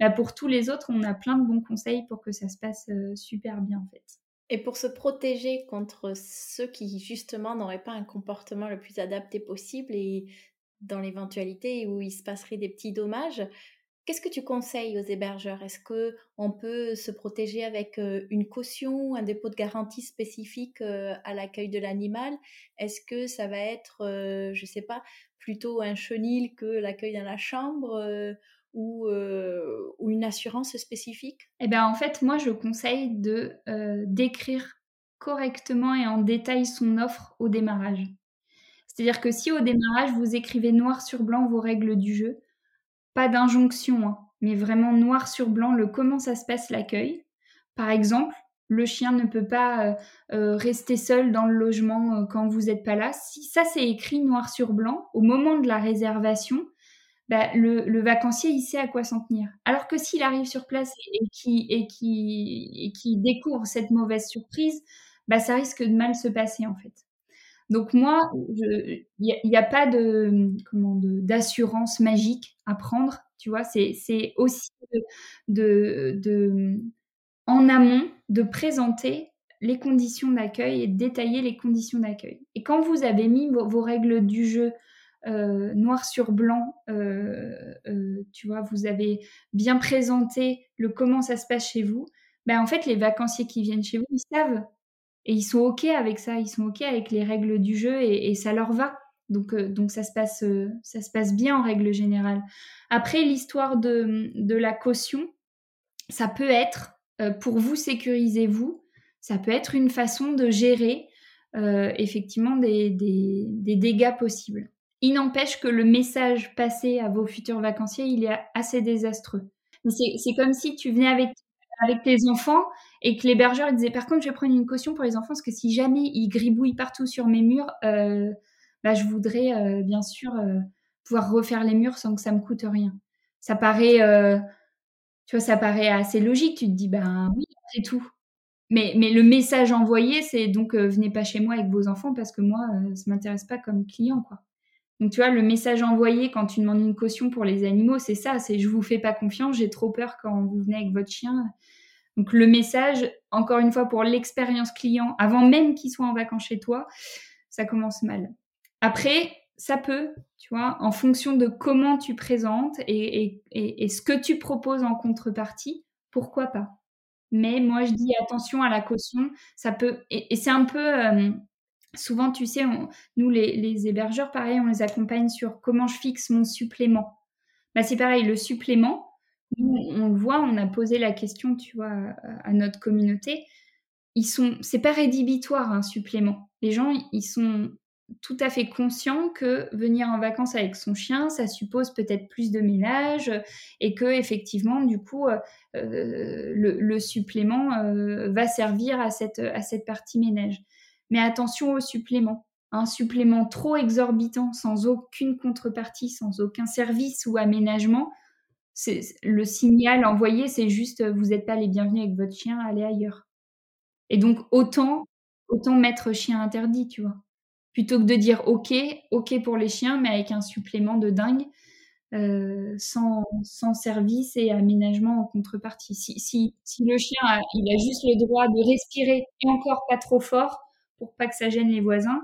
bah pour tous les autres, on a plein de bons conseils pour que ça se passe euh, super bien en fait. Et pour se protéger contre ceux qui justement n'auraient pas un comportement le plus adapté possible et dans l'éventualité où il se passerait des petits dommages, Qu'est-ce que tu conseilles aux hébergeurs? Est-ce que on peut se protéger avec une caution, un dépôt de garantie spécifique à l'accueil de l'animal? Est-ce que ça va être, je ne sais pas, plutôt un chenil que l'accueil dans la chambre ou, une assurance spécifique? Eh bien, en fait, moi, je conseille de d'écrire correctement et en détail son offre au démarrage. C'est-à-dire que si au démarrage, vous écrivez noir sur blanc vos règles du jeu, pas d'injonction, hein, mais vraiment noir sur blanc le comment ça se passe l'accueil. Par exemple, le chien ne peut pas euh, euh, rester seul dans le logement euh, quand vous n'êtes pas là. Si ça c'est écrit noir sur blanc, au moment de la réservation, bah, le, vacancier il sait à quoi s'en tenir. Alors que s'il arrive sur place et qui découvre cette mauvaise surprise, bah, ça risque de mal se passer en fait. Donc moi, il n'y a, pas de comment d'assurance magique à prendre, tu vois. C'est aussi en amont de présenter les conditions d'accueil et de détailler les conditions d'accueil. Et quand vous avez mis vos, règles du jeu euh, noir sur blanc, euh, euh, tu vois, vous avez bien présenté le comment ça se passe chez vous. Ben en fait, les vacanciers qui viennent chez vous, ils savent et ils sont OK avec ça, ils sont OK avec les règles du jeu et, ça leur va. Donc, euh, donc ça, se passe, euh, ça se passe bien en règle générale. Après, l'histoire de, de, la caution, ça peut être, euh, pour vous sécuriser vous, ça peut être une façon de gérer effectivement des, des, des, dégâts possibles. Il n'empêche que le message passé à vos futurs vacanciers, il est assez désastreux. C'est comme si tu venais avec avec tes enfants et que l'hébergeur disait par contre je vais prendre une caution pour les enfants parce que si jamais ils gribouillent partout sur mes murs, euh, bah, je voudrais euh, bien sûr euh, pouvoir refaire les murs sans que ça me coûte rien. Ça paraît, ça paraît assez logique. Tu te dis ben oui c'est tout. Mais, mais le message envoyé c'est donc venez pas chez moi avec vos enfants parce que moi ça m'intéresse pas comme client quoi. Donc tu vois, le message envoyé quand tu demandes une caution pour les animaux, c'est ça, c'est je vous fais pas confiance, j'ai trop peur quand vous venez avec votre chien. Donc le message, encore une fois, pour l'expérience client, avant même qu'il soit en vacances chez toi, ça commence mal. Après, ça peut, tu vois, en fonction de comment tu présentes et, ce que tu proposes en contrepartie, pourquoi pas. Mais moi, je dis attention à la caution, ça peut, et, c'est un peu, euh, souvent, tu sais, nous, les, hébergeurs, pareil, on les accompagne sur comment je fixe mon supplément. Bah, c'est pareil, le supplément, on le voit, on a posé la question, tu vois, à, notre communauté. Ils sont, c'est pas rédhibitoire un supplément. Les gens, ils sont tout à fait conscients que venir en vacances avec son chien, ça suppose peut-être plus de ménage et que effectivement, du coup, euh, le, supplément euh, va servir à cette, partie ménage. Mais attention au supplément. un supplément trop exorbitant, sans aucune contrepartie, sans aucun service ou aménagement, le signal envoyé, c'est juste vous n'êtes pas les bienvenus avec votre chien, allez ailleurs. Et donc autant autant mettre chien interdit, tu vois. Plutôt que de dire OK, OK pour les chiens, mais avec un supplément de dingue, euh, sans, sans, service et aménagement en contrepartie. Si, si, si le chien, a, il a juste le droit de respirer et encore pas trop fort pour pas que ça gêne les voisins,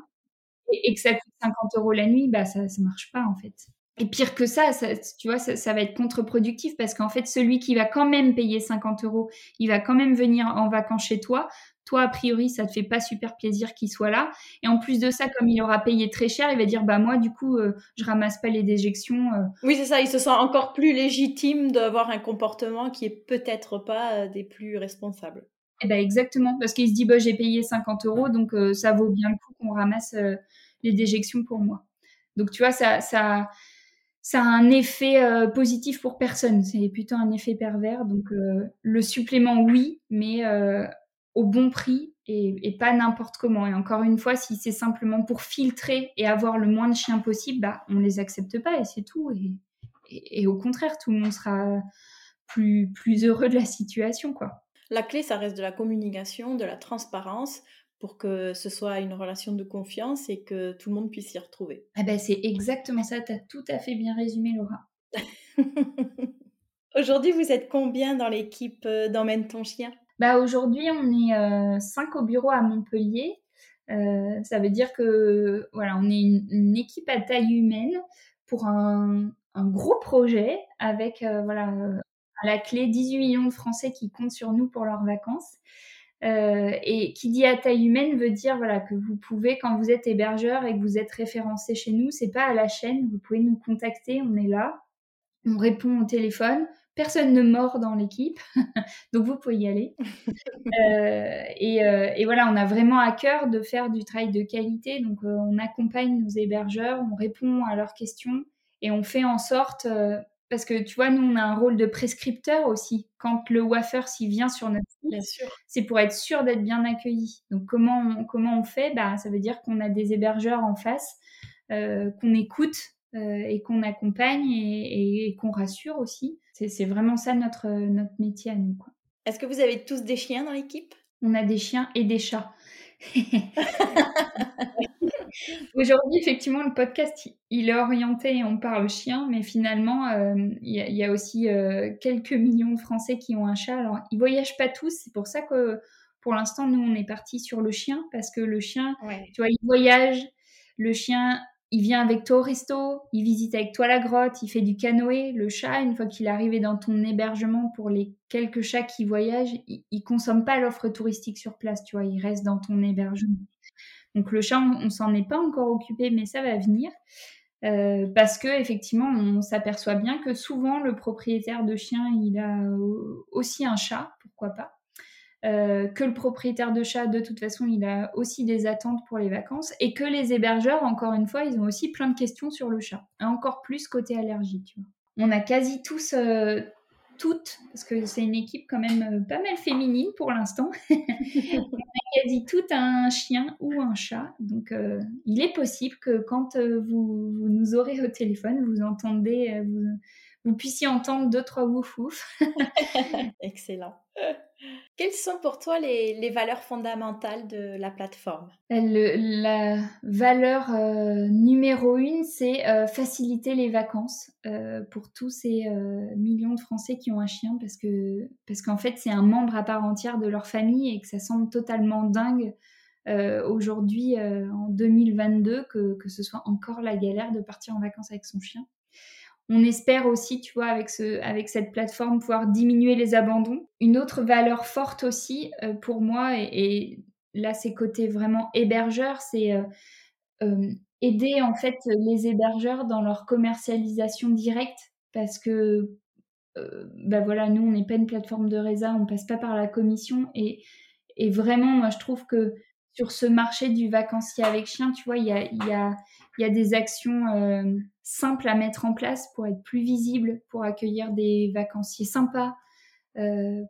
et, que ça coûte 50 euros la nuit, bah ça, ça marche pas en fait. Et pire que ça, ça tu vois, ça, ça, va être contre-productif parce qu'en fait, celui qui va quand même payer 50 euros, il va quand même venir en vacances chez toi. Toi, a priori, ça te fait pas super plaisir qu'il soit là. Et en plus de ça, comme il aura payé très cher, il va dire bah moi, du coup, euh, je ramasse pas les déjections. Euh. Oui, c'est ça. Il se sent encore plus légitime d'avoir un comportement qui est peut-être pas euh, des plus responsables. Eh ben exactement, parce qu'il se dit bah j'ai payé 50 euros, donc ça vaut bien le coup qu'on ramasse les déjections pour moi. Donc tu vois, ça, ça, ça a un effet positif pour personne. C'est plutôt un effet pervers. Donc le supplément, oui, mais au bon prix et, pas n'importe comment. Et encore une fois, si c'est simplement pour filtrer et avoir le moins de chiens possible, bah, on les accepte pas et c'est tout. Et, au contraire, tout le monde sera plus, plus heureux de la situation. quoi. La clé, ça reste de la communication, de la transparence pour que ce soit une relation de confiance et que tout le monde puisse s'y retrouver. Ah ben c'est exactement ça, tu as tout à fait bien résumé Laura. Aujourd'hui, vous êtes combien dans l'équipe euh, d'Emmène ton chien? Bah, Aujourd'hui, on est euh, cinq au bureau à Montpellier. Euh, ça veut dire que voilà, on est une, équipe à taille humaine pour un, un gros projet avec euh, voilà, à la clé 18 millions de Français qui comptent sur nous pour leurs vacances. Euh, et qui dit à taille humaine veut dire voilà que vous pouvez quand vous êtes hébergeur et que vous êtes référencé chez nous, c'est pas à la chaîne, vous pouvez nous contacter, on est là, on répond au téléphone, personne ne mord dans l'équipe, donc vous pouvez y aller. Euh, euh, et, voilà, on a vraiment à cœur de faire du travail de qualité. Donc on accompagne nos hébergeurs, on répond à leurs questions et on fait en sorte, parce que tu vois, nous on a un rôle de prescripteur aussi. Quand le wafer s'y vient sur notre site, c'est pour être sûr d'être bien accueilli. Donc comment on, comment on fait? Bah, Ça veut dire qu'on a des hébergeurs en face, qu'on écoute et qu'on accompagne et qu'on rassure aussi. C'est vraiment ça notre, notre métier à nous. Est-ce que vous avez tous des chiens dans l'équipe? On a des chiens et des chats. Aujourd'hui, effectivement, le podcast, il est orienté, on parle chien, mais finalement, euh, il y, a aussi euh, quelques millions de Français qui ont un chat. Alors, ils voyagent pas tous, c'est pour ça que pour l'instant, nous, on est parti sur le chien, parce que le chien, tu vois, il voyage, le chien, il vient avec toi au resto, il visite avec toi la grotte, il fait du canoë. Le chat, une fois qu'il est arrivé dans ton hébergement, pour les quelques chats qui voyagent, il, consomme pas l'offre touristique sur place, tu vois, il reste dans ton hébergement. Donc le chat, on, s'en est pas encore occupé, mais ça va venir. Euh, parce que effectivement, on s'aperçoit bien que souvent le propriétaire de chien, il a aussi un chat, pourquoi pas. Euh, que le propriétaire de chat, de toute façon, il a aussi des attentes pour les vacances, et que les hébergeurs, encore une fois, ils ont aussi plein de questions sur le chat, encore plus côté allergie. On a quasi tous, euh, toutes, parce que c'est une équipe quand même euh, pas mal féminine pour l'instant, on a quasi tout un chien ou un chat, donc il est possible que quand vous, nous aurez au téléphone, vous entendez, vous, vous puissiez entendre deux, trois wouf wouf. Excellent. Quelles sont pour toi les, valeurs fondamentales de la plateforme? La valeur euh, numéro une, c'est euh, faciliter les vacances euh, pour tous ces millions de Français qui ont un chien, parce que parce qu'en fait c'est un membre à part entière de leur famille et que ça semble totalement dingue aujourd'hui en 2022 que, que ce soit encore la galère de partir en vacances avec son chien. On espère aussi, tu vois, avec, ce, avec cette plateforme, pouvoir diminuer les abandons. Une autre valeur forte aussi euh, pour moi, et, là c'est côté vraiment hébergeur, c'est euh, euh, aider en fait les hébergeurs dans leur commercialisation directe, parce que ben voilà, nous on n'est pas une plateforme de résa, on passe pas par la commission, et, vraiment moi je trouve que sur ce marché du vacancier avec chien, tu vois, il y, a, y a, des actions euh, simples à mettre en place pour être plus visible, pour accueillir des vacanciers sympas,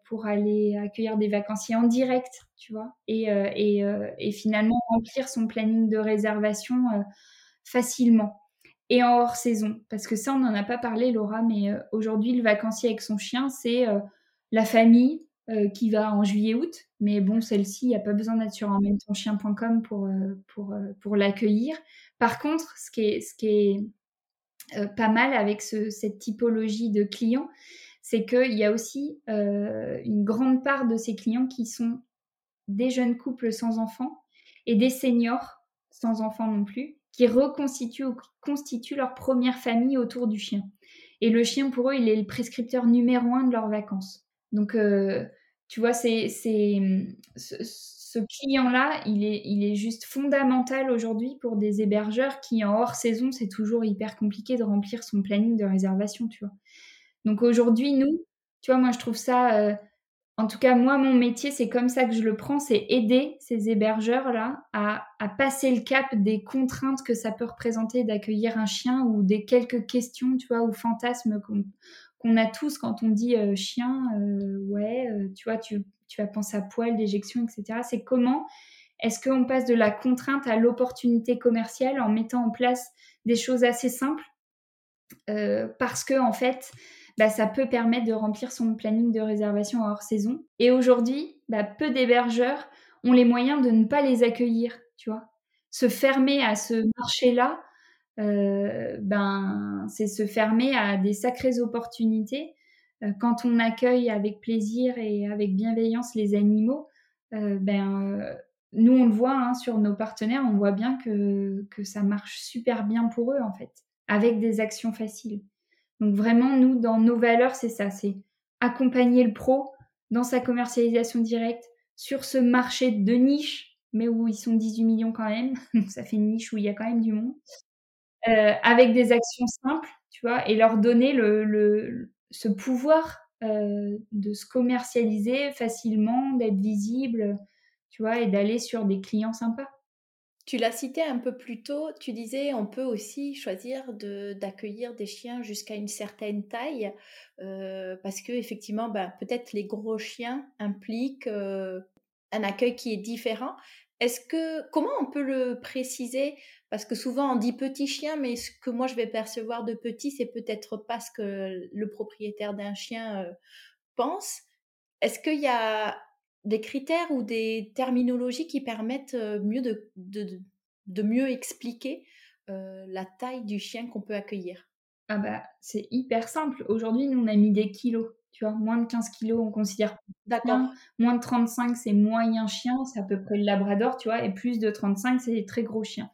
pour aller accueillir des vacanciers en direct, tu vois, et, et, et finalement remplir son planning de réservation facilement et en hors saison. Parce que ça, on n'en a pas parlé, Laura, mais aujourd'hui, le vacancier avec son chien, c'est la famille qui va en juillet-août. Mais bon, celle-ci, il n'y a pas besoin d'être sur emmène-ton-chien.com pour, pour, pour l'accueillir. Par contre, ce qui est, ce qui est pas mal avec cette typologie de clients, c'est qu'il y a aussi une grande part de ces clients qui sont des jeunes couples sans enfants et des seniors sans enfants non plus, qui reconstituent ou leur première famille autour du chien. Et le chien, pour eux, il est le prescripteur numéro un de leurs vacances. Donc, euh, tu vois, c'est, ce, client-là, il est, il juste fondamental aujourd'hui pour des hébergeurs qui, en hors saison, c'est toujours hyper compliqué de remplir son planning de réservation, tu vois. Donc aujourd'hui, nous, tu vois, moi, je trouve ça euh, en tout cas, moi, mon métier, c'est comme ça que je le prends, c'est aider ces hébergeurs-là à, passer le cap des contraintes que ça peut représenter d'accueillir un chien ou des quelques questions, tu vois, ou fantasmes qu'on a tous quand on dit euh, chien, euh, ouais, euh, tu vois, tu, tu vas penser à poil, d'éjection, etc. C'est comment est-ce qu'on passe de la contrainte à l'opportunité commerciale en mettant en place des choses assez simples parce que, en fait, bah, ça peut permettre de remplir son planning de réservation hors saison. Et aujourd'hui, bah, peu d'hébergeurs ont les moyens de ne pas les accueillir, tu vois. Se fermer à ce marché-là, ben, c'est se fermer à des sacrées opportunités. Euh, quand on accueille avec plaisir et avec bienveillance les animaux, euh, ben, nous, on le voit hein, sur nos partenaires, on voit bien que, que ça marche super bien pour eux, en fait, avec des actions faciles. Donc vraiment, nous, dans nos valeurs, c'est ça, c'est accompagner le pro dans sa commercialisation directe sur ce marché de niche, mais où ils sont 18 millions quand même. ça fait une niche où il y a quand même du monde. Euh, avec des actions simples, tu vois, et leur donner le, ce pouvoir euh, de se commercialiser facilement, d'être visible, tu vois, et d'aller sur des clients sympas. Tu l'as cité un peu plus tôt, tu disais on peut aussi choisir d'accueillir des chiens jusqu'à une certaine taille euh, parce que effectivement ben, peut-être les gros chiens impliquent un accueil qui est différent. Est-ce que comment on peut le préciser? Parce que souvent on dit petit chien mais ce que moi je vais percevoir de petit c'est peut-être pas ce que le propriétaire d'un chien euh, pense. Est-ce qu'il y a des critères ou des terminologies qui permettent mieux de, de, mieux expliquer la taille du chien qu'on peut accueillir? Ah bah c'est hyper simple. Aujourd'hui, nous on a mis des kilos. Tu vois, moins de 15 kilos, on considère D'accord. Moins de 35, c'est moyen chien, c'est à peu près le labrador, tu vois, et plus de 35, c'est des très gros chiens.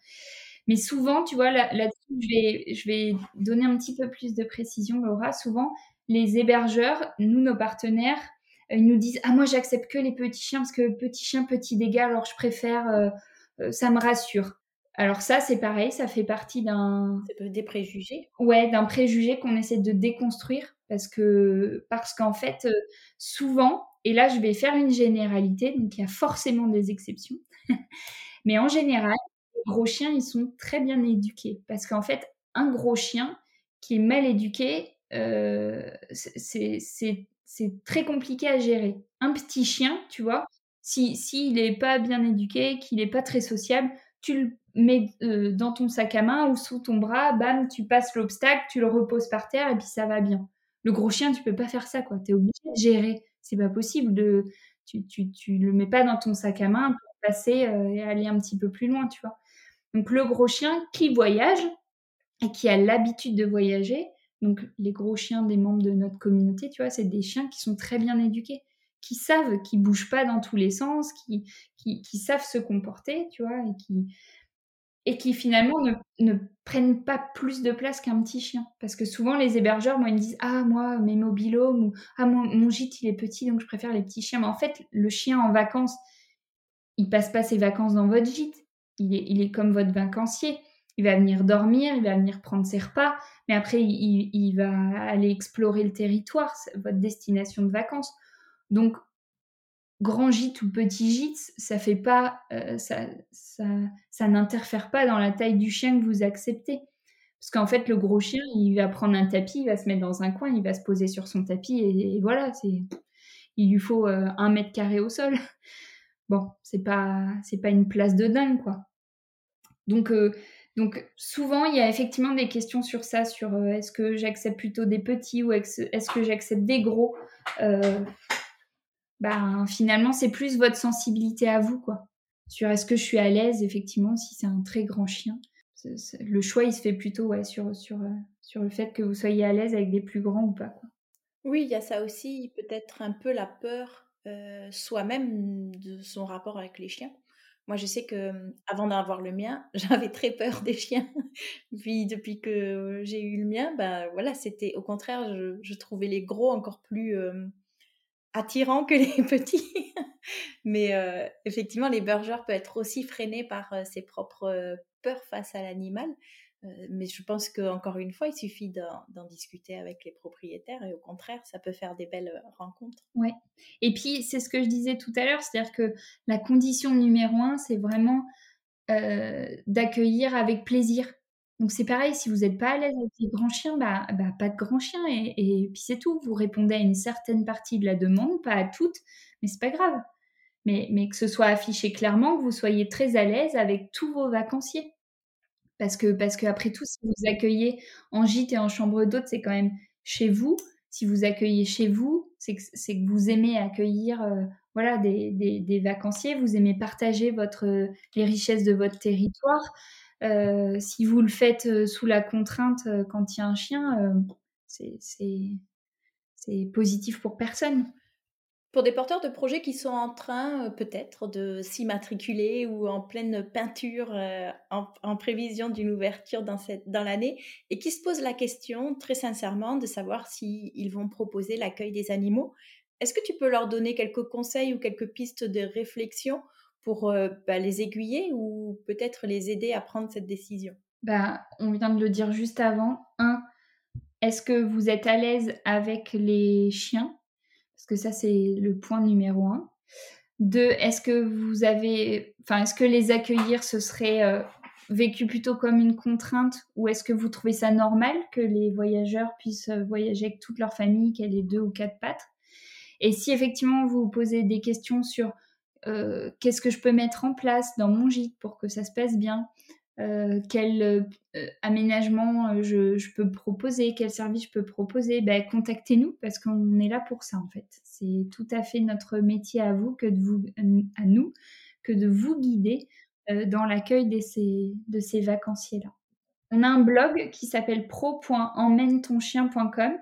Mais souvent, tu vois, là-dessus, je, vais, je vais donner un petit peu plus de précision, Laura. Souvent, les hébergeurs, nous, nos partenaires, euh, ils nous disent ah moi j'accepte que les petits chiens parce que petits chiens petits dégâts alors je préfère euh, euh, ça me rassure alors ça c'est pareil ça fait partie d'un des préjugés ouais d'un préjugé qu'on essaie de déconstruire parce que parce qu'en fait souvent et là je vais faire une généralité donc il y a forcément des exceptions mais en général les gros chiens ils sont très bien éduqués parce qu'en fait un gros chien qui est mal éduqué c'est c'est très compliqué à gérer. Un petit chien, tu vois, s'il si, n'est pas bien éduqué, qu'il n'est pas très sociable, tu le mets euh, dans ton sac à main ou sous ton bras, bam, tu passes l'obstacle, tu le reposes par terre et puis ça va bien. Le gros chien, tu peux pas faire ça, quoi. Tu es obligé de gérer. C'est pas possible de. Tu, tu, tu, le mets pas dans ton sac à main pour passer euh, et aller un petit peu plus loin, tu vois. Donc le gros chien qui voyage et qui a l'habitude de voyager, donc les gros chiens des membres de notre communauté, tu vois, c'est des chiens qui sont très bien éduqués, qui savent, qui bougent pas dans tous les sens, qui, qui, savent se comporter, tu vois, et qui, et qui finalement ne, prennent pas plus de place qu'un petit chien. Parce que souvent les hébergeurs, moi, ils disent Ah, moi, mes mobilhomes, ou Ah, mon gîte, il est petit, donc je préfère les petits chiens. Mais en fait, le chien en vacances, il passe pas ses vacances dans votre gîte. Il est, il est comme votre vacancier. Il va venir dormir, il va venir prendre ses repas, mais après, il, va aller explorer le territoire, votre destination de vacances. Donc, grand gîte ou petit gîte, ça fait pas, euh, ça, ça, n'interfère pas dans la taille du chien que vous acceptez. Parce qu'en fait, le gros chien, il va prendre un tapis, il va se mettre dans un coin, il va se poser sur son tapis et, voilà. C'est il lui faut un mètre carré au sol. Bon, c'est pas, pas une place de dingue, quoi. Donc, donc souvent, il y a effectivement des questions sur ça, sur est-ce que j'accepte plutôt des petits ou est-ce que j'accepte des gros. Ben, finalement, c'est plus votre sensibilité à vous, quoi. Sur est-ce que je suis à l'aise, effectivement, si c'est un très grand chien. le choix, il se fait plutôt sur, sur, sur le fait que vous soyez à l'aise avec des plus grands ou pas. Quoi. Oui, il y a ça aussi, peut-être un peu la peur soi-même de son rapport avec les chiens. Moi, je sais que avant d'avoir le mien, j'avais très peur des chiens. Puis depuis que j'ai eu le mien, ben voilà, c'était au contraire, je, trouvais les gros encore plus attirants que les petits. Mais effectivement, les burgers peuvent être aussi freinés par ses propres peurs face à l'animal. mais je pense qu'encore une fois, il suffit d'en discuter avec les propriétaires et au contraire, ça peut faire des belles rencontres. Oui. Et puis, c'est ce que je disais tout à l'heure, c'est-à-dire que la condition numéro un, c'est vraiment d'accueillir avec plaisir. Donc c'est pareil, si vous n'êtes pas à l'aise avec les grands chiens, bah, bah pas de grands chiens et, puis c'est tout. Vous répondez à une certaine partie de la demande, pas à toutes, mais c'est pas grave mais, que ce soit affiché clairement, que vous soyez très à l'aise avec tous vos vacanciers. Parce que, parce tout, si vous accueillez en gîte et en chambre d'hôte, c'est quand même chez vous. Si vous accueillez chez vous, c'est que, vous aimez accueillir euh, voilà, des, vacanciers, vous aimez partager votre, les richesses de votre territoire. Euh, si vous le faites euh, sous la contrainte quand il y a un chien, c'est positif pour personne. Pour des porteurs de projets qui sont en train euh, peut-être de s'immatriculer ou en pleine peinture euh, en, prévision d'une ouverture dans, l'année et qui se posent la question très sincèrement de savoir s'ils vont proposer l'accueil des animaux, est-ce que tu peux leur donner quelques conseils ou quelques pistes de réflexion pour euh, bah, les aiguiller ou peut-être les aider à prendre cette décision? Bah, On vient de le dire juste avant. Un, est-ce que vous êtes à l'aise avec les chiens? Parce que ça, c'est le point numéro un. Deux, est-ce que vous avez, est-ce que les accueillir, ce serait euh, vécu plutôt comme une contrainte ou est-ce que vous trouvez ça normal que les voyageurs puissent euh, voyager avec toute leur famille, qu'elle ait deux ou quatre pattes? Et si effectivement vous posez des questions sur euh, qu'est-ce que je peux mettre en place dans mon gîte pour que ça se passe bien euh, quel euh, aménagement je, peux proposer, quel service je peux proposer, ben, contactez-nous parce qu'on est là pour ça en fait. C'est tout à fait notre métier à vous que de vous, à nous, que de vous guider dans l'accueil de ces, de ces vacanciers-là. On a un blog qui s'appelle pro.emmène-ton-chien.com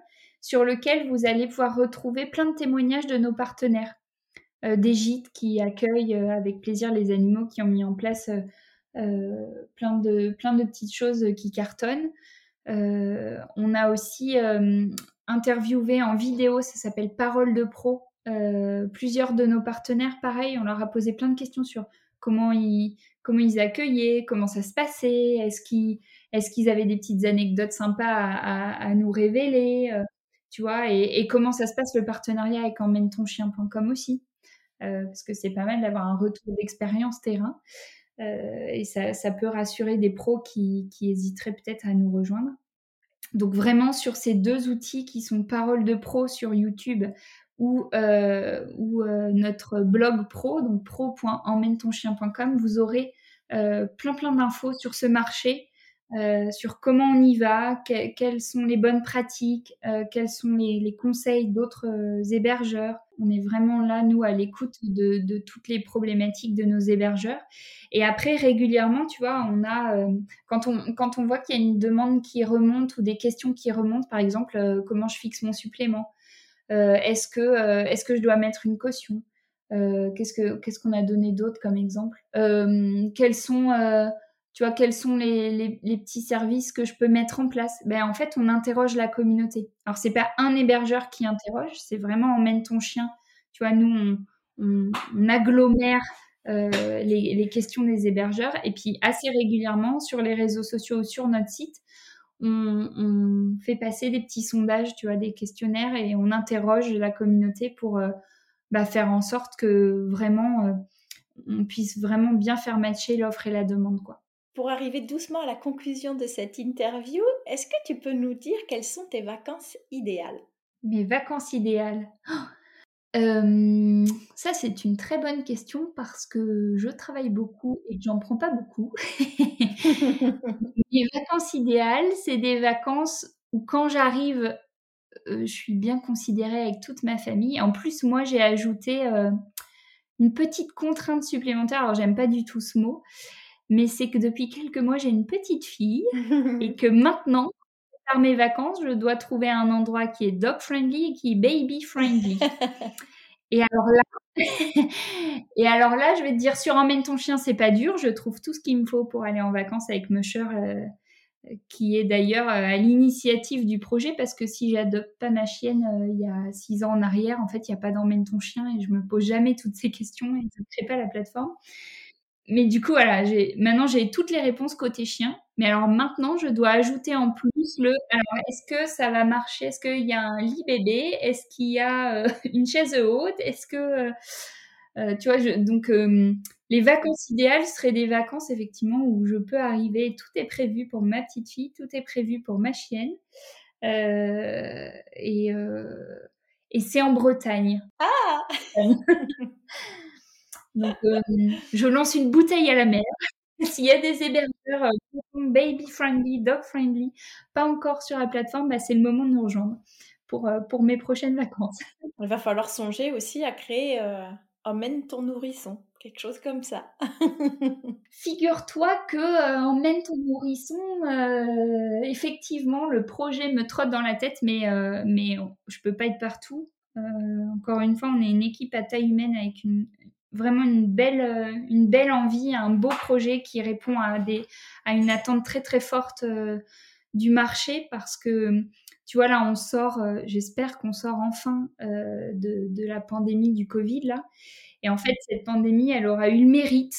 sur lequel vous allez pouvoir retrouver plein de témoignages de nos partenaires, des gîtes qui accueillent avec plaisir les animaux qui ont mis en place euh, plein, de, plein de petites choses qui cartonnent. Euh, on a aussi euh, interviewé en vidéo, ça s'appelle Parole de pro, plusieurs de nos partenaires, pareil, on leur a posé plein de questions sur comment ils, comment ils accueillaient, comment ça se passait, est-ce qu'ils est avaient des petites anecdotes sympas à, nous révéler, tu vois, et, comment ça se passe le partenariat avec emmène-ton-chien.com aussi, parce que c'est pas mal d'avoir un retour d'expérience terrain. Euh, et ça, peut rassurer des pros qui, hésiteraient peut-être à nous rejoindre. Donc vraiment sur ces deux outils qui sont Parole de Pro sur YouTube ou, euh, ou euh, notre blog pro, donc pro.emmène-ton-chien.com, vous aurez plein plein d'infos sur ce marché, sur comment on y va, quelles sont les bonnes pratiques, quels sont les conseils d'autres hébergeurs, on est vraiment là, nous, à l'écoute de, toutes les problématiques de nos hébergeurs. Et après, régulièrement, tu vois, on a, euh, quand, on, quand on voit qu'il y a une demande qui remonte ou des questions qui remontent, par exemple, euh, comment je fixe mon supplément euh, Est-ce que, est que je dois mettre une caution Qu'est-ce qu'on a donné d'autre comme exemple Quels sont tu vois, quels sont les, petits services que je peux mettre en place? Ben, En fait, on interroge la communauté. Alors, c'est pas un hébergeur qui interroge, c'est vraiment emmène ton chien. Tu vois, nous, on, agglomère euh, les, questions des hébergeurs. Et puis, assez régulièrement, sur les réseaux sociaux ou sur notre site, on, fait passer des petits sondages, tu vois, des questionnaires et on interroge la communauté pour euh, bah, faire en sorte que vraiment, euh, on puisse vraiment bien faire matcher l'offre et la demande, quoi. Pour arriver doucement à la conclusion de cette interview, est-ce que tu peux nous dire quelles sont tes vacances idéales? Mes vacances idéales oh ça, c'est une très bonne question parce que je travaille beaucoup et j'en prends pas beaucoup. Les vacances idéales, c'est des vacances où quand j'arrive, je suis bien considérée avec toute ma famille. En plus, moi, j'ai ajouté une petite contrainte supplémentaire. Alors, j'aime pas du tout ce mot, mais c'est que depuis quelques mois, j'ai une petite fille et que maintenant, faire mes vacances, je dois trouver un endroit qui est dog friendly et qui est baby friendly. et alors là, et alors là, je vais te dire, sur emmène ton chien, c'est pas dur. Je trouve tout ce qu'il me faut pour aller en vacances avec Musher, euh, qui est d'ailleurs euh, à l'initiative du projet, parce que si j'adopte pas ma chienne euh, il y a six ans en arrière, en fait, il n'y a pas d'emmène ton chien et je me pose jamais toutes ces questions et je ne crée pas la plateforme mais du coup, voilà, j'ai, maintenant j'ai toutes les réponses côté chien. Mais alors maintenant, je dois ajouter en plus le. Alors, est-ce que ça va marcher? Est-ce qu'il y a un lit bébé? Est-ce qu'il y a euh, une chaise haute? Est-ce que. Euh, euh, tu vois, je, donc les vacances idéales seraient des vacances effectivement où je peux arriver, tout est prévu pour ma petite fille, tout est prévu pour ma chienne. et, et c'est en Bretagne. Ah Donc, euh, je lance une bouteille à la mer. S'il y a des hébergeurs euh, baby friendly, dog friendly, pas encore sur la plateforme, bah, c'est le moment de nous rejoindre pour, euh, pour mes prochaines vacances. Il va falloir songer aussi à créer Emmène ton nourrisson, quelque chose comme ça. Figure-toi que Emmène ton nourrisson, effectivement, le projet me trotte dans la tête, mais, mais je peux pas être partout. encore une fois, on est une équipe à taille humaine avec une, vraiment une belle, euh, une belle envie, un beau projet qui répond à, des, à une attente très très forte euh, du marché parce que tu vois là on sort, euh, j'espère qu'on sort enfin de, de, la pandémie du Covid là. Et en fait cette pandémie elle aura eu le mérite,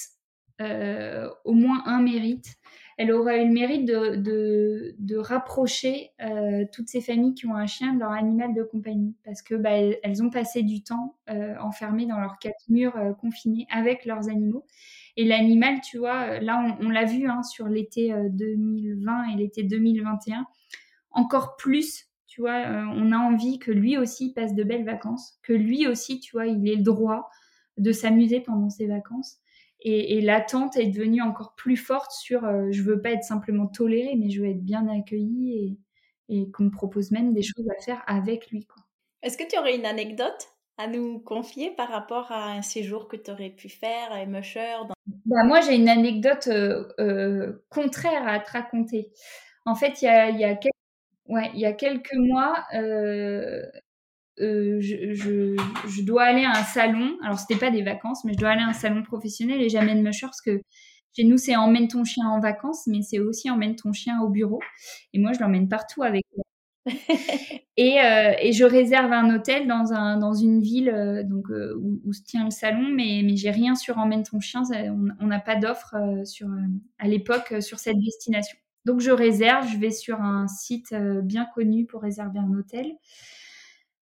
au moins un mérite, elle aura eu le mérite de, de, rapprocher euh, toutes ces familles qui ont un chien de leur animal de compagnie. Parce que bah, elles, ont passé du temps euh, enfermées dans leurs quatre murs euh, confinés avec leurs animaux. Et l'animal, tu vois, là, on, l'a vu hein, sur l'été 2020 et l'été 2021, encore plus, tu vois, on a envie que lui aussi passe de belles vacances, que lui aussi, tu vois, il ait le droit de s'amuser pendant ses vacances. Et, l'attente est devenue encore plus forte sur euh, je veux pas être simplement tolérée, mais je veux être bien accueillie et, et qu'on me propose même des choses à faire avec lui. Est-ce que tu aurais une anecdote à nous confier par rapport à un séjour que tu aurais pu faire à Emusher bah, Moi, j'ai une anecdote euh, euh, contraire à te raconter. En fait, il y a, y, a quelques... ouais, y a quelques mois, euh, je, je, je, dois aller à un salon. Alors, c'était pas des vacances, mais je dois aller à un salon professionnel et j'amène Musher parce que chez nous, c'est emmène ton chien en vacances, mais c'est aussi emmène ton chien au bureau. Et moi, je l'emmène partout avec moi. et, euh, et, je réserve un hôtel dans, un, dans une ville euh, donc, euh, où, où, se tient le salon, mais, mais j'ai rien sur emmène ton chien. on n'a pas d'offre sur à l'époque sur cette destination. Donc, je réserve. Je vais sur un site bien connu pour réserver un hôtel.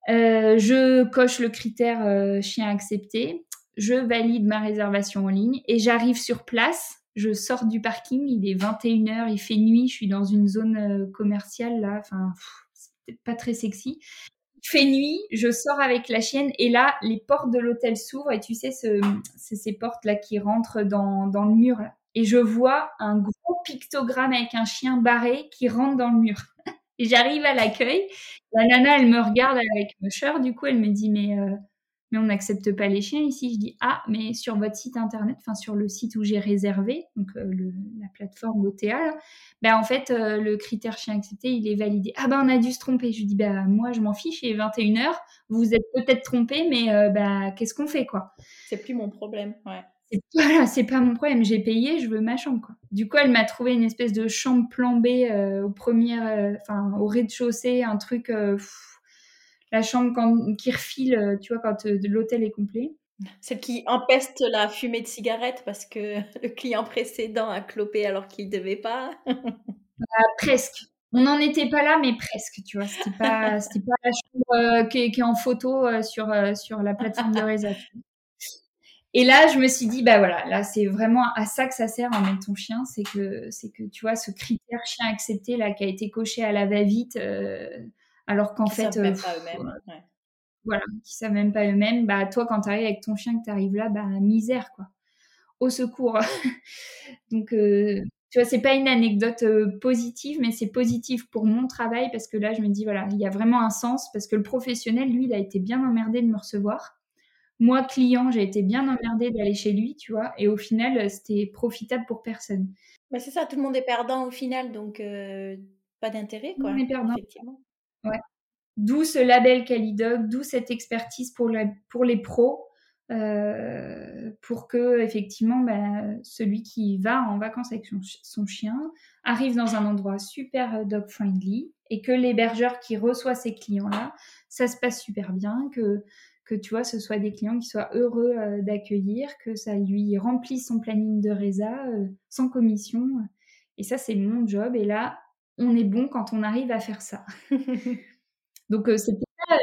Euh, je coche le critère euh, chien accepté, je valide ma réservation en ligne et j'arrive sur place. Je sors du parking, il est 21h, il fait nuit, je suis dans une zone euh, commerciale là, enfin, c'est pas très sexy. Il fait nuit, je sors avec la chienne et là, les portes de l'hôtel s'ouvrent et tu sais, c'est ces portes là qui rentrent dans, le mur. Et je vois un gros pictogramme avec un chien barré qui rentre dans le mur. J'arrive à l'accueil. La nana, elle me regarde avec Musher. Du coup, elle me dit, mais, euh, mais on n'accepte pas les chiens ici. Je dis, ah, mais sur votre site internet, enfin sur le site où j'ai réservé, donc euh, la plateforme OTA, ben, en fait, euh, le critère chien accepté, il est validé. Ah ben, on a dû se tromper. Je dis, bah, moi, je m'en fiche, il est 21h. Vous êtes peut-être trompé, mais bah, qu'est-ce qu'on fait, quoi? C'est plus mon problème, ouais voilà, c'est pas mon problème, j'ai payé, je veux ma chambre. Quoi. Du coup, elle m'a trouvé une espèce de chambre plan B euh, au premier, euh, enfin au rez-de-chaussée, un truc, euh, la chambre quand, qui refile, tu vois, quand l'hôtel est complet. Celle qui empeste la fumée de cigarette parce que le client précédent a clopé alors qu'il devait pas. Bah, presque. On n'en était pas là, mais presque, tu vois. C'était pas, pas la chambre qui, est, en photo sur, sur la plateforme de réservation. Et là, je me suis dit, bah voilà, là, c'est vraiment à ça que ça sert en mettre ton chien, c'est que, c'est que, tu vois, ce critère chien accepté, là, qui a été coché à la va-vite, euh, alors qu'en fait. Euh, ouais. voilà, qui savent même pas eux-mêmes. Bah, toi, quand tu arrives avec ton chien, que tu arrives là, bah, misère, quoi. Au secours. Donc, euh, tu vois, c'est pas une anecdote euh, positive, mais c'est positif pour mon travail parce que là, je me dis, voilà, il y a vraiment un sens parce que le professionnel, lui, il a été bien emmerdé de me recevoir. Moi, client, j'ai été bien emmerdée d'aller chez lui, tu vois, et au final, c'était profitable pour personne. Mais c'est ça, tout le monde est perdant au final, donc euh, pas d'intérêt, quoi. On est perdant. Effectivement. Ouais. D'où ce label Calidog, d'où cette expertise pour, pour les pros, euh, pour que effectivement bah, celui qui va en vacances avec son, chien arrive dans un endroit super dog friendly et que l'hébergeur qui reçoit ces clients là, ça se passe super bien, que que tu vois, ce soit des clients qui soient heureux euh, d'accueillir, que ça lui remplisse son planning de résa euh, sans commission. Et ça, c'est mon job. Et là, on est bon quand on arrive à faire ça. Donc euh, c'était pas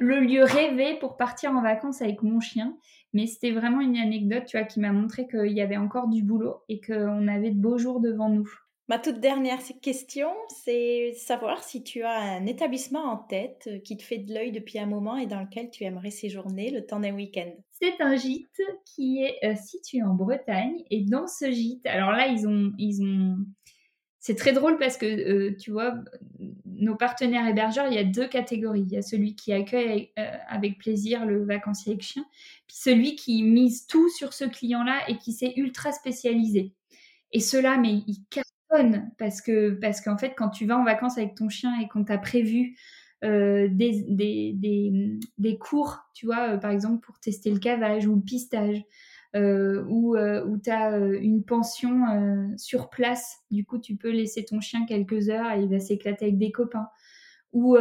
le lieu rêvé pour partir en vacances avec mon chien, mais c'était vraiment une anecdote, tu vois, qui m'a montré qu'il y avait encore du boulot et qu'on avait de beaux jours devant nous. Ma toute dernière question, c'est savoir si tu as un établissement en tête euh, qui te fait de l'œil depuis un moment et dans lequel tu aimerais séjourner le temps d'un week-end. C'est un gîte qui est euh, situé en Bretagne et dans ce gîte, alors là ils ont, ils ont c'est très drôle parce que, euh, tu vois, nos partenaires hébergeurs, il y a deux catégories. Il y a celui qui accueille avec plaisir le vacancier avec chien, puis celui qui mise tout sur ce client-là et qui s'est ultra spécialisé. Et cela, mais il parce que parce qu'en fait, quand tu vas en vacances avec ton chien et qu'on t'a prévu euh, des, cours, tu vois, par exemple pour tester le cavage ou le pistage, euh, euh, où tu as euh, une pension sur place. Du coup, tu peux laisser ton chien quelques heures et il va s'éclater avec des copains. Ou,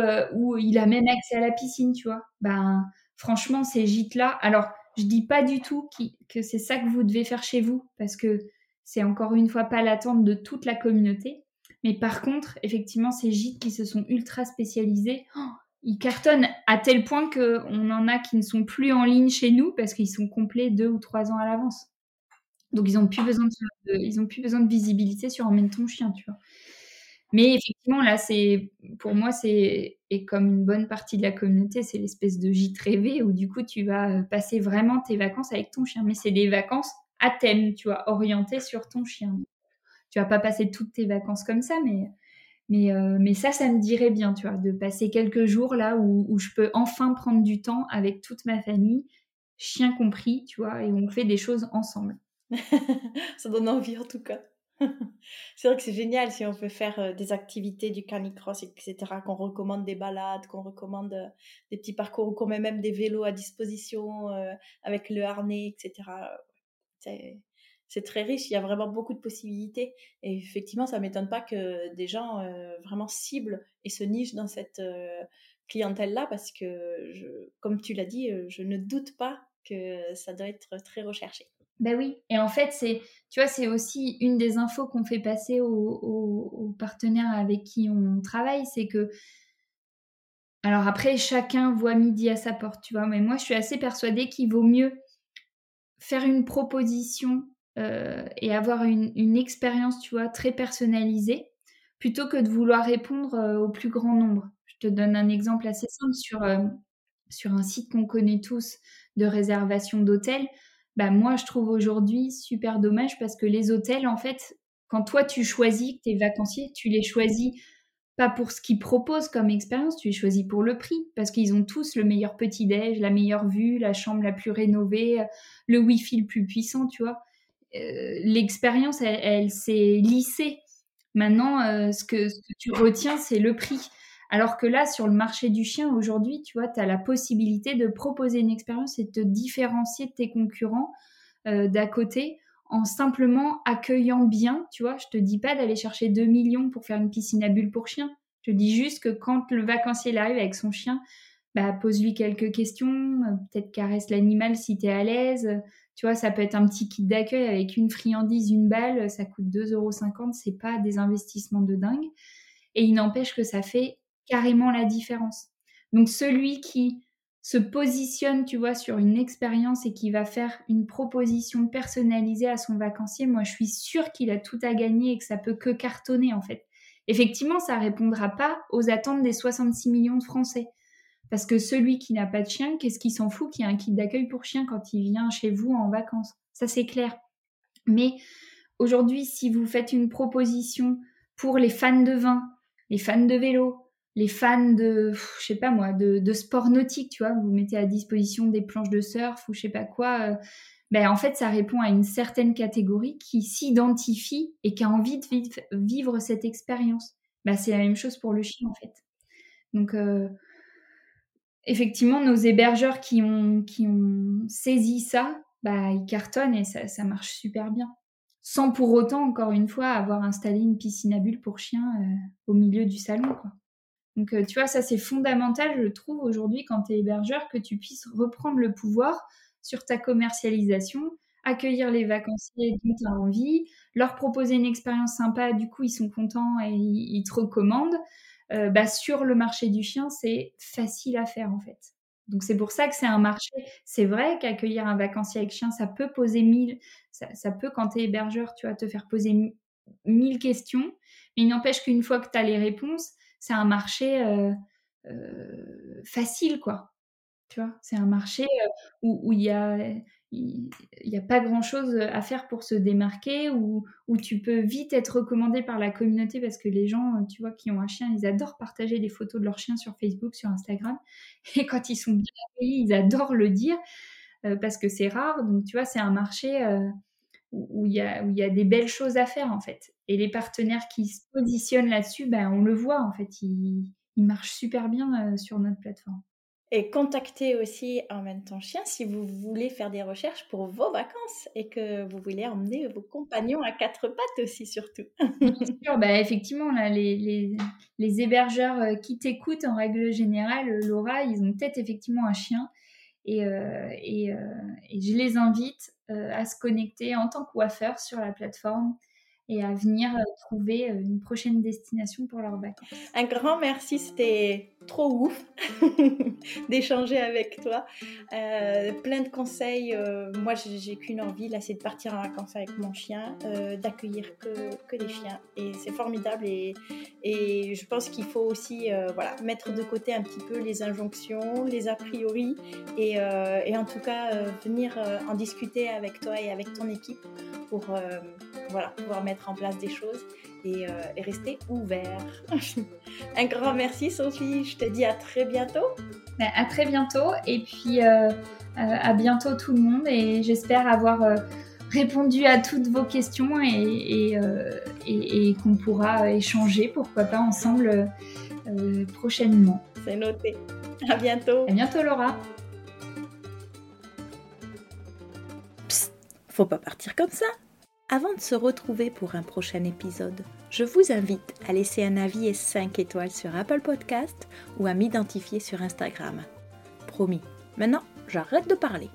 il a même accès à la piscine, tu vois. Ben, franchement, ces gîtes-là, alors je dis pas du tout que c'est ça que vous devez faire chez vous, parce que c'est encore une fois pas l'attente de toute la communauté. Mais par contre, effectivement, ces gîtes qui se sont ultra spécialisés, oh, ils cartonnent à tel point qu'on en a qui ne sont plus en ligne chez nous parce qu'ils sont complets deux ou trois ans à l'avance. Donc ils n'ont plus plus besoin de visibilité sur emmène ton chien, tu vois. Mais effectivement, là, c'est pour moi, c'est et comme une bonne partie de la communauté, c'est l'espèce de gîte rêvé où du coup tu vas passer vraiment tes vacances avec ton chien. Mais c'est des vacances à thème, tu vois, orientées sur ton chien. Tu vas pas passer toutes tes vacances comme ça, mais mais, euh, mais ça, ça me dirait bien, tu vois, de passer quelques jours là où, où, je peux enfin prendre du temps avec toute ma famille, chien compris, tu vois, et on fait des choses ensemble. ça donne envie en tout cas. c'est vrai que c'est génial si on peut faire euh, des activités du canicross, etc., qu'on recommande des balades, qu'on recommande euh, des petits parcours ou qu'on met même des vélos à disposition avec le harnais, etc. C'est très riche, il y a vraiment beaucoup de possibilités. Et effectivement, ça ne m'étonne pas que des gens euh, vraiment ciblent et se nichent dans cette euh, clientèle-là, parce que, comme tu l'as dit, euh, je ne doute pas que ça doit être très recherché. Ben oui, et en fait, c'est, tu vois, c'est aussi une des infos qu'on fait passer aux, aux, partenaires avec qui on travaille, c'est que, alors après, chacun voit midi à sa porte, tu vois, mais moi, je suis assez persuadée qu'il vaut mieux faire une proposition euh, et avoir une, expérience, tu vois, très personnalisée, plutôt que de vouloir répondre euh, au plus grand nombre. Je te donne un exemple assez simple sur, euh, sur un site qu'on connaît tous de réservation d'hôtels. Bah, moi, je trouve aujourd'hui super dommage parce que les hôtels, en fait, quand toi tu choisis tes vacanciers, tu les choisis pas pour ce qu'ils proposent comme expérience, tu les choisis pour le prix, parce qu'ils ont tous le meilleur petit-déj, la meilleure vue, la chambre la plus rénovée, le Wi-Fi le plus puissant, tu vois. Euh, l'expérience, elle, s'est lissée. Maintenant, euh, ce, que, tu retiens, c'est le prix. Alors que là, sur le marché du chien, aujourd'hui, tu vois, tu as la possibilité de proposer une expérience et de te différencier de tes concurrents euh, d'à côté en simplement accueillant bien, tu vois. Je te dis pas d'aller chercher 2 millions pour faire une piscine à bulles pour chien. Je te dis juste que quand le vacancier arrive avec son chien, bah, pose-lui quelques questions, peut-être caresse l'animal si tu es à l'aise, tu vois, ça peut être un petit kit d'accueil avec une friandise, une balle, ça coûte 2,50 euros, c'est pas des investissements de dingue. Et il n'empêche que ça fait carrément la différence. Donc celui qui se positionne, tu vois, sur une expérience et qui va faire une proposition personnalisée à son vacancier, moi je suis sûre qu'il a tout à gagner et que ça peut que cartonner en fait. Effectivement, ça répondra pas aux attentes des 66 millions de Français Parce que celui qui n'a pas de chien, qu'est-ce qu'il s'en fout qu'il y ait un kit d'accueil pour chien quand il vient chez vous en vacances? Ça, c'est clair. Mais aujourd'hui, si vous faites une proposition pour les fans de vin, les fans de vélo, les fans de, je sais pas moi, de, sport nautique, tu vois, vous mettez à disposition des planches de surf ou je sais pas quoi, euh, ben en fait, ça répond à une certaine catégorie qui s'identifie et qui a envie de vivre cette expérience. Ben, c'est la même chose pour le chien, en fait. Donc, euh, effectivement, nos hébergeurs qui ont, qui saisi ça, bah, ils cartonnent et ça, ça, marche super bien. Sans pour autant, encore une fois, avoir installé une piscine à bulles pour chiens euh, au milieu du salon. Quoi. Donc, euh, tu vois, ça c'est fondamental, je trouve, aujourd'hui, quand tu es hébergeur, que tu puisses reprendre le pouvoir sur ta commercialisation, accueillir les vacanciers dont tu as envie, leur proposer une expérience sympa, du coup, ils sont contents et ils, te recommandent. Euh, bah, sur le marché du chien, c'est facile à faire en fait. Donc c'est pour ça que c'est un marché. C'est vrai qu'accueillir un vacancier avec chien, ça peut poser mille, ça, peut quand tu es hébergeur, tu vas te faire poser mille questions, mais il n'empêche qu'une fois que tu as les réponses, c'est un marché facile quoi. Tu vois, c'est un marché où il y a n'y a pas grand-chose à faire pour se démarquer ou, où tu peux vite être recommandé par la communauté parce que les gens, tu vois, qui ont un chien, ils adorent partager des photos de leur chien sur Facebook, sur Instagram. Et quand ils sont bien accueillis, ils adorent le dire parce que c'est rare. Donc, tu vois, c'est un marché où il y, a, y a des belles choses à faire, en fait. Et les partenaires qui se positionnent là-dessus, ben, on le voit, en fait, ils, ils marchent super bien euh, sur notre plateforme. Et contactez aussi en même temps chien si vous voulez faire des recherches pour vos vacances et que vous voulez emmener vos compagnons à quatre pattes aussi surtout. Bien sûr, bah, effectivement, là, les, les, les, hébergeurs euh, qui t'écoutent en règle générale, euh, Laura, ils ont peut-être effectivement un chien. Et, euh, et, et, je les invite à se connecter en tant que coiffeur sur la plateforme et à venir trouver une prochaine destination pour leurs vacances. Un grand merci, c'était trop ouf d'échanger avec toi. Euh, plein de conseils. Euh, moi, j'ai qu'une envie, là, c'est de partir en vacances avec mon chien, euh, d'accueillir que, que des chiens. Et c'est formidable. Et, je pense qu'il faut aussi voilà, mettre de côté un petit peu les injonctions, les a priori. Et, en tout cas, venir en discuter avec toi et avec ton équipe pour pouvoir mettre en place des choses et, et rester ouvert. Un grand merci, Sophie je te dis à très bientôt. Ben, à très bientôt et puis euh, euh, à bientôt tout le monde et j'espère avoir euh, répondu à toutes vos questions et, et, qu'on pourra échanger, pourquoi pas ensemble prochainement. C'est noté. À bientôt. À bientôt Laura. Psst, faut pas partir comme ça. Avant de se retrouver pour un prochain épisode, je vous invite à laisser un avis et 5 étoiles sur Apple Podcast ou à m'identifier sur Instagram. Promis, maintenant j'arrête de parler.